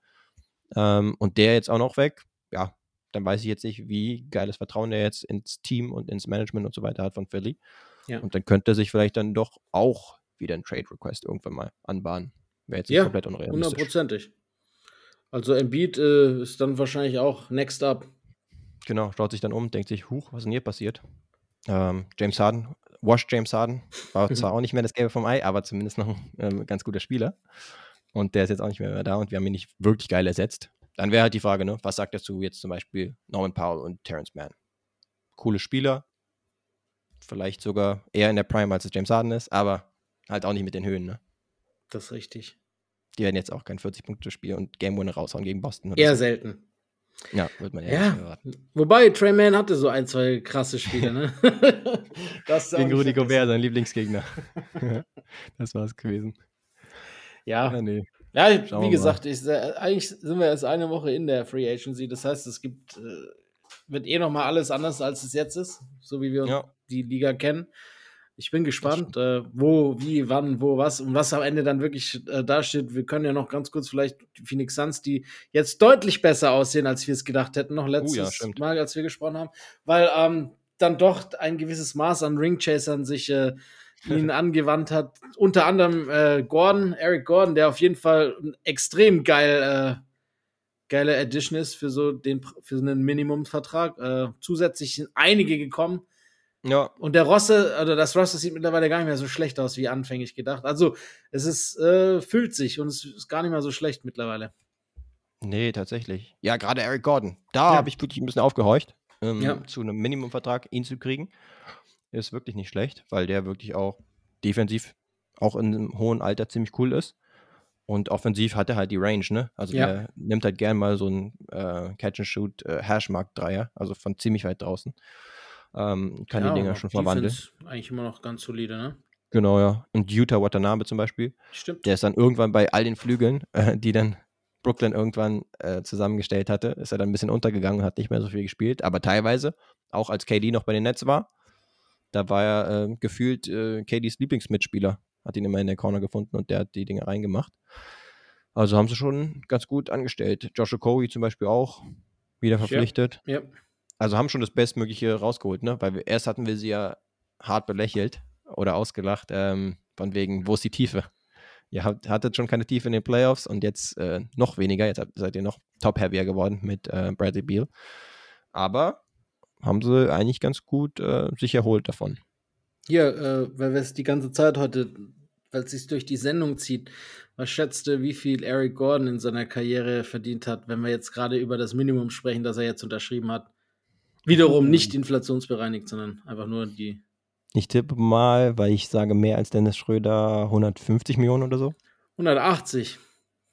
Ähm, und der jetzt auch noch weg, ja, dann weiß ich jetzt nicht, wie geiles Vertrauen der jetzt ins Team und ins Management und so weiter hat von Philly. Ja. Und dann könnte er sich vielleicht dann doch auch wieder ein Trade Request irgendwann mal anbahnen. Wäre jetzt nicht ja, komplett unrealistisch. Hundertprozentig. Also Embiid äh, ist dann wahrscheinlich auch next up. Genau, schaut sich dann um, denkt sich, huch, was ist denn hier passiert? Ähm, James Harden, Wash James Harden, war zwar auch nicht mehr das Gelbe vom Ei, aber zumindest noch ein ähm, ganz guter Spieler. Und der ist jetzt auch nicht mehr, mehr da und wir haben ihn nicht wirklich geil ersetzt. Dann wäre halt die Frage, ne, was sagt dazu jetzt zum Beispiel Norman Powell und Terrence Mann? Coole Spieler, vielleicht sogar eher in der Prime, als es James Harden ist, aber halt auch nicht mit den Höhen, ne? Das ist richtig. Die werden jetzt auch kein 40-Punkte-Spiel und Game Winner raushauen gegen Boston. Eher so. selten. Ja, wird man ja, ja erwarten. Wobei, Trey Mann hatte so ein, zwei krasse Spiele, ne? gegen Rudi Gobert, sein Lieblingsgegner. das war es gewesen. Ja. ja, nee. ja wie gesagt, ich, eigentlich sind wir erst eine Woche in der Free Agency. Das heißt, es gibt, äh, wird eh nochmal alles anders, als es jetzt ist, so wie wir ja. die Liga kennen. Ich bin gespannt, äh, wo, wie, wann, wo, was und was am Ende dann wirklich äh, dasteht. Wir können ja noch ganz kurz vielleicht die Phoenix Suns, die jetzt deutlich besser aussehen, als wir es gedacht hätten, noch letztes uh, ja, Mal, als wir gesprochen haben, weil ähm, dann doch ein gewisses Maß an Ringchasern sich äh, ihnen angewandt hat. Unter anderem äh, Gordon, Eric Gordon, der auf jeden Fall ein extrem geil, äh, geile Addition ist für so den für so einen Minimumvertrag. Äh, zusätzlich sind einige gekommen ja. Und der Rosse, also das Rosse sieht mittlerweile gar nicht mehr so schlecht aus, wie anfänglich gedacht. Also es ist, äh, fühlt sich und es ist gar nicht mehr so schlecht mittlerweile. Nee, tatsächlich. Ja, gerade Eric Gordon. Da ja. habe ich wirklich ein bisschen aufgehorcht, ähm, ja. zu einem Minimumvertrag ihn zu kriegen. Ist wirklich nicht schlecht, weil der wirklich auch defensiv auch in einem hohen Alter ziemlich cool ist. Und offensiv hat er halt die Range, ne? Also ja. der nimmt halt gern mal so einen äh, Catch-and-Shoot äh, also von ziemlich weit draußen. Ähm, kann ja, die Dinger schon verwandeln. Eigentlich immer noch ganz solide, ne? Genau, ja. Und Utah Watanabe zum Beispiel. Stimmt. Der ist dann irgendwann bei all den Flügeln, äh, die dann Brooklyn irgendwann äh, zusammengestellt hatte, ist er dann ein bisschen untergegangen und hat nicht mehr so viel gespielt. Aber teilweise, auch als KD noch bei den Nets war, da war er äh, gefühlt äh, KDs Lieblingsmitspieler. Hat ihn immer in der Corner gefunden und der hat die Dinge reingemacht. Also haben sie schon ganz gut angestellt. Joshua Cody zum Beispiel auch wieder verpflichtet. Ja. ja also haben schon das Bestmögliche rausgeholt, ne? Weil wir, erst hatten wir sie ja hart belächelt oder ausgelacht, ähm, von wegen, wo ist die Tiefe? Ihr habt, hattet schon keine Tiefe in den Playoffs und jetzt äh, noch weniger. Jetzt seid ihr noch top-heavier geworden mit äh, Bradley Beal. Aber haben sie eigentlich ganz gut äh, sich erholt davon. Hier, äh, weil wir es die ganze Zeit heute, weil es sich durch die Sendung zieht, was schätzt du, wie viel Eric Gordon in seiner Karriere verdient hat, wenn wir jetzt gerade über das Minimum sprechen, das er jetzt unterschrieben hat? Wiederum nicht inflationsbereinigt, sondern einfach nur die. Ich tippe mal, weil ich sage mehr als Dennis Schröder 150 Millionen oder so. 180.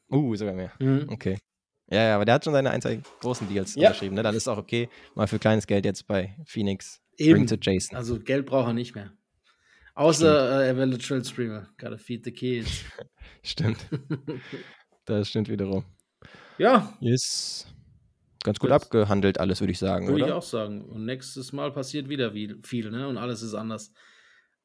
Uh, sogar mehr. Mhm. Okay. Ja, ja, aber der hat schon seine ein, zwei großen Deals ja. unterschrieben. Ne? Dann ist es auch okay, mal für kleines Geld jetzt bei Phoenix Eben. zu Jason. Also Geld braucht er nicht mehr. Außer äh, er will Literal Streamer. Gotta feed the kids. stimmt. das stimmt wiederum. Ja. Yes. Ganz gut das abgehandelt alles, würde ich sagen. Würde ich auch sagen. Und nächstes Mal passiert wieder viel, ne? Und alles ist anders.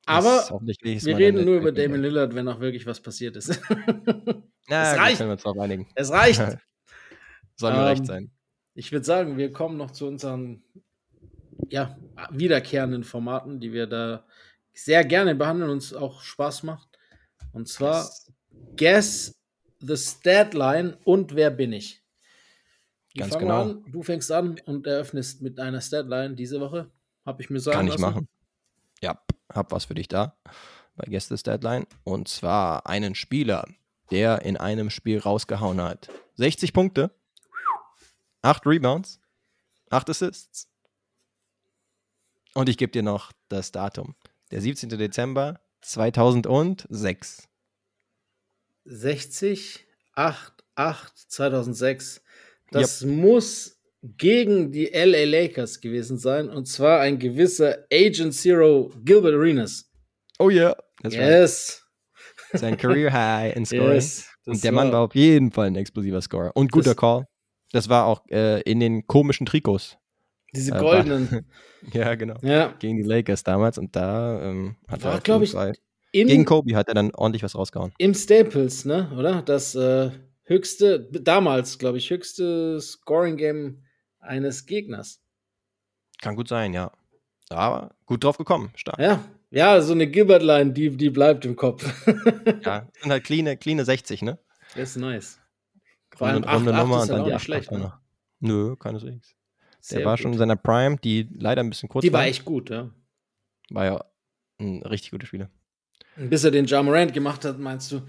Aber wir reden nur über Damon Lillard, wenn auch wirklich was passiert ist. ja, es reicht. Können wir uns darauf einigen. Es reicht. Soll mir ähm, recht sein. Ich würde sagen, wir kommen noch zu unseren ja, wiederkehrenden Formaten, die wir da sehr gerne behandeln und uns auch Spaß macht. Und zwar yes. Guess the Statline und Wer bin ich? Ich Ganz genau. An, du fängst an und eröffnest mit einer Statline diese Woche. Habe ich mir sagen Kann ich lassen. machen. Ja, hab was für dich da bei Guess the Statline. Und zwar einen Spieler, der in einem Spiel rausgehauen hat. 60 Punkte, 8 Rebounds, 8 Assists. Und ich gebe dir noch das Datum. Der 17. Dezember 2006. 60, 8, 8, 2006. Das yep. muss gegen die LA Lakers gewesen sein. Und zwar ein gewisser Agent Zero Gilbert Arenas. Oh ja. Yeah. Yes. Right. Sein Career High in Scoring. Yes, und der Mann war auf jeden Fall ein explosiver Scorer. Und guter das, Call. Das war auch äh, in den komischen Trikots. Diese äh, goldenen. ja, genau. Ja. Gegen die Lakers damals. Und da ähm, hat war, er, glaube ich, in, gegen Kobe hat er dann ordentlich was rausgehauen. Im Staples, ne? Oder? Das äh, höchste, damals, glaube ich, höchste Scoring-Game eines Gegners. Kann gut sein, ja. Aber gut drauf gekommen, stark. Ja, ja, so eine Gilbert-Line, die, die bleibt im Kopf. ja, sind halt clean, clean 60, ne? Das ist nice. Vor allem 8, Nummer und dann die 8 schlecht, ne? Nö, keineswegs. Der war gut. schon in seiner Prime, die leider ein bisschen kurz Die war, war echt gut, ja. War ja ein richtig gutes Spieler. Bis er den Jamorant gemacht hat, meinst du?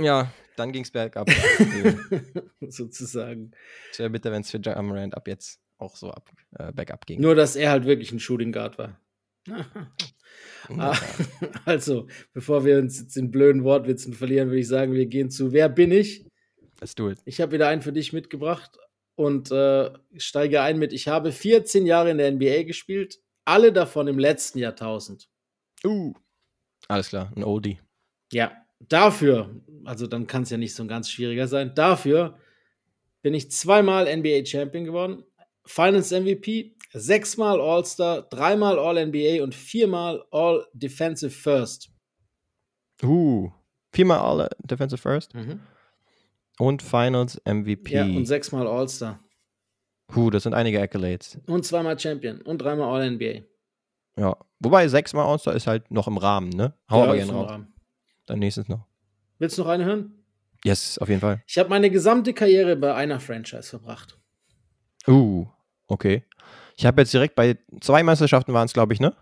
Ja, dann ging es bergab. Sozusagen. Es wäre bitter, wenn es für Jamorant ab jetzt auch so ab, äh, bergab ging. Nur, dass er halt wirklich ein Shooting Guard war. also, bevor wir uns jetzt in blöden Wortwitzen verlieren, würde ich sagen, wir gehen zu Wer bin ich? Let's do it. Ich habe wieder einen für dich mitgebracht und äh, steige ein mit, ich habe 14 Jahre in der NBA gespielt, alle davon im letzten Jahrtausend. Uh, alles klar, ein Oldie. Ja, dafür, also dann kann es ja nicht so ein ganz schwieriger sein, dafür bin ich zweimal NBA Champion geworden, Finals MVP, sechsmal All-Star, dreimal All-NBA und viermal All-Defensive First. Uh, viermal All-Defensive First? Mhm. Und Finals MVP. Ja, und sechsmal All-Star. Puh, das sind einige Accolades. Und zweimal Champion und dreimal All-NBA. Ja, wobei sechsmal All-Star ist halt noch im Rahmen, ne? Hau ja, aber gerne raus. Dann nächstes noch. Willst du noch eine hören? Yes, auf jeden Fall. Ich habe meine gesamte Karriere bei einer Franchise verbracht. Uh, okay. Ich habe jetzt direkt bei zwei Meisterschaften waren es, glaube ich, ne?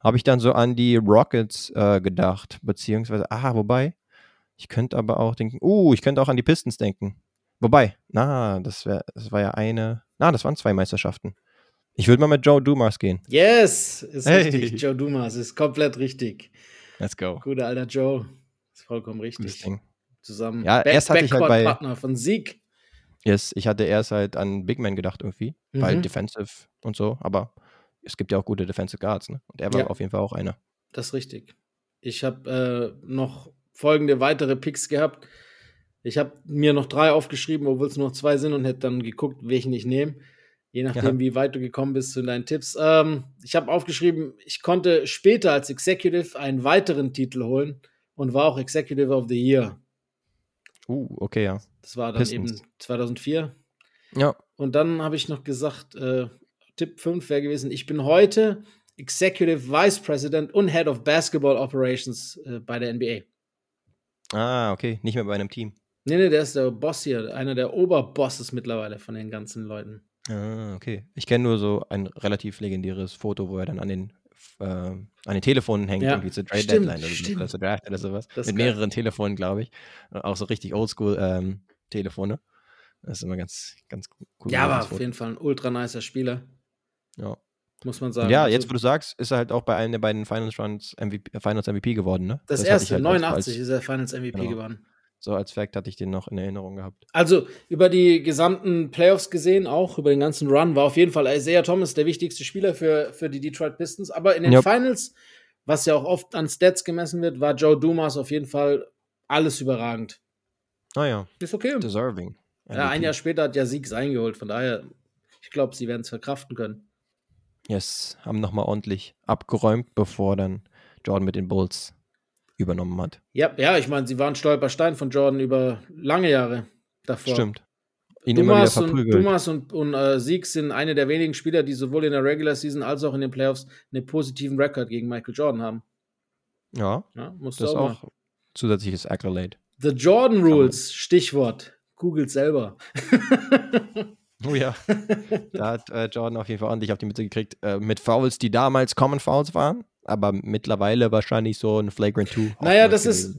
Habe ich dann so an die Rockets äh, gedacht, beziehungsweise, ah, wobei, ich könnte aber auch denken, uh, ich könnte auch an die Pistons denken. Wobei, na, das, wär, das war ja eine, na, das waren zwei Meisterschaften. Ich würde mal mit Joe Dumas gehen. Yes, ist hey. richtig. Joe Dumas ist komplett richtig. Let's go. Guter alter Joe. Vollkommen richtig. Zusammen. Ja, Back, erst hatte ich halt bei Partner von Sieg. Yes, ich hatte erst halt an Big Man gedacht irgendwie, mhm. weil Defensive und so, aber es gibt ja auch gute Defensive Guards, ne? Und er war ja. auf jeden Fall auch einer. Das ist richtig. Ich habe äh, noch folgende weitere Picks gehabt. Ich habe mir noch drei aufgeschrieben, obwohl es nur noch zwei sind und hätte dann geguckt, welchen ich nehme. Je nachdem, ja. wie weit du gekommen bist zu deinen Tipps. Ähm, ich habe aufgeschrieben, ich konnte später als Executive einen weiteren Titel holen und war auch Executive of the Year. Uh, okay, ja. Das war dann Pistons. eben 2004. Ja. Und dann habe ich noch gesagt, äh, Tipp 5 wäre gewesen, ich bin heute Executive Vice President und Head of Basketball Operations äh, bei der NBA. Ah, okay. Nicht mehr bei einem Team. Nee, nee, der ist der Boss hier, einer der Oberbosses mittlerweile von den ganzen Leuten. Ah, okay. Ich kenne nur so ein relativ legendäres Foto, wo er dann an den, äh, an den Telefonen hängt, Ja, irgendwie zur Trade stimmt, Deadline oder, stimmt. oder zur Draft oder sowas. Das Mit mehreren Telefonen, glaube ich. Auch so richtig oldschool ähm, Telefone. Das ist immer ganz, ganz cool. Ja, aber das auf jeden Fall ein ultra nicer Spieler, Ja. muss man sagen. ja, Also, jetzt, wo du sagst, ist er halt auch bei einem der beiden Finals Runs MVP, Finals MVP geworden, ne? das, ich erste, halt als- 89 als, ist er Finals MVP Genau. geworden. So als Fact hatte ich den noch in Erinnerung gehabt. Also über die gesamten Playoffs gesehen, auch über den ganzen Run, war auf jeden Fall Isaiah Thomas der wichtigste Spieler für, für die Detroit Pistons. Aber in den Yep. Finals, was ja auch oft an Stats gemessen wird, war Joe Dumas auf jeden Fall alles überragend. Naja, Ist okay. deserving. Ja, ein. Jahr später hat ja Siegs eingeholt, von daher, ich glaube, sie werden es verkraften können. Yes, haben nochmal ordentlich abgeräumt, bevor dann Jordan mit den Bulls übernommen hat. Ja, ja, ich meine, sie waren Stolperstein von Jordan über lange Jahre davor. Stimmt. Ihn Dumas und. Dumas und, und äh, Siegs sind eine der wenigen Spieler, die sowohl in der Regular Season als auch in den Playoffs einen positiven Rekord gegen Michael Jordan haben. Ja, Ja, das ist auch, auch zusätzliches Accolade. The Jordan Rules, Stichwort. Googelt selber. Oh ja. da hat äh, Jordan auf jeden Fall ordentlich auf die Mitte gekriegt. Äh, mit Fouls, die damals Common Fouls waren, aber mittlerweile wahrscheinlich so ein Flagrant 2. Naja, das ist,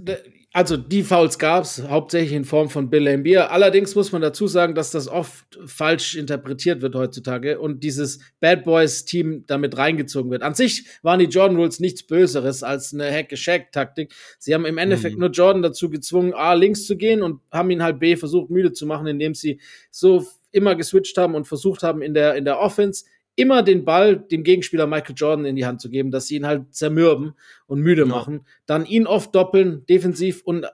also die Fouls gab es hauptsächlich in Form von Bill Lambier. Allerdings muss man dazu sagen, dass das oft falsch interpretiert wird heutzutage und dieses Bad Boys Team damit reingezogen wird. An sich waren die Jordan Rules nichts Böseres als eine Hack-Shack-Taktik. Sie haben im Endeffekt Mhm. nur Jordan dazu gezwungen, A, links zu gehen und haben ihn halt B versucht, müde zu machen, indem sie so immer geswitcht haben und versucht haben, in der, in der Offense immer den Ball dem Gegenspieler Michael Jordan in die Hand zu geben, dass sie ihn halt zermürben und müde Ja. machen, dann ihn oft doppeln, defensiv und äh,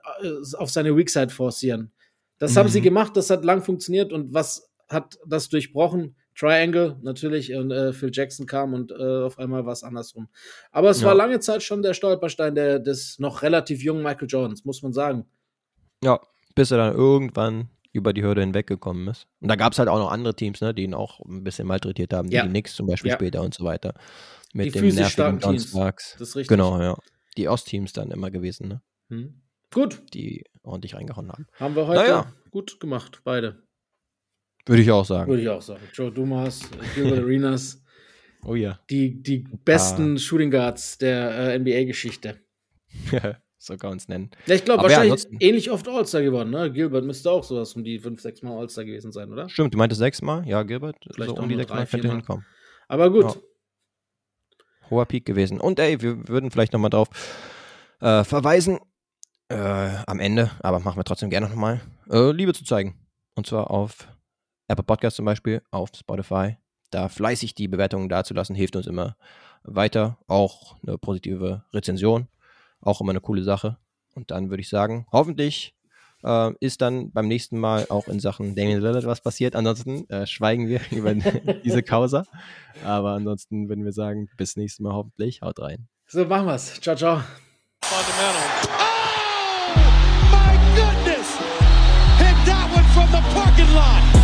auf seine Weakside forcieren. Das haben Mhm. sie gemacht, das hat lang funktioniert und was hat das durchbrochen? Triangle natürlich und äh, Phil Jackson kam und äh, auf einmal war es andersrum. Aber es Ja. war lange Zeit schon der Stolperstein der, des noch relativ jungen Michael Jordans, muss man sagen. Ja, bis er dann irgendwann über die Hürde hinweggekommen ist. Und da gab es halt auch noch andere Teams, ne, die ihn auch ein bisschen malträtiert haben, Ja. die Knicks zum Beispiel Ja. später und so weiter. Mit Die dem nervigen starken. Das ist richtig. Genau, ja. Die Ostteams dann immer gewesen, ne, Hm. Gut, die ordentlich reingehauen haben. haben wir heute Naja. gut gemacht, beide. Würde ich auch sagen. Würde ich auch sagen. Joe Dumas, Gilbert Arenas, Oh ja. die, die besten Shooting Guards der äh, NBA-Geschichte. so kann man es nennen. Ja, ich glaube, ja, wahrscheinlich ansonsten- ähnlich oft All-Star geworden, ne? Gilbert müsste auch sowas um die fünf, sechs Mal All-Star gewesen sein, oder? Stimmt, du meintest sechsmal? Ja, Gilbert. Vielleicht so auch um die nur sechsmal drei, könnte hinkommen. Aber gut. Ja. Hoher Peak gewesen. Und ey, wir würden vielleicht nochmal drauf äh, verweisen, äh, am Ende, aber machen wir trotzdem gerne nochmal, äh, Liebe zu zeigen. Und zwar auf Apple Podcast zum Beispiel, auf Spotify. Da fleißig die Bewertungen dazulassen, hilft uns immer weiter. Auch eine positive Rezension, auch immer eine coole Sache. Und dann würde ich sagen, hoffentlich äh, ist dann beim nächsten Mal auch in Sachen Damian Lillard was passiert. Ansonsten äh, schweigen wir über diese Causa. Aber ansonsten würden wir sagen, bis nächstes Mal hoffentlich. Haut rein. So, machen wir's. Ciao, ciao. Fundamental. Oh, my goodness! Hit that one from the parking lot.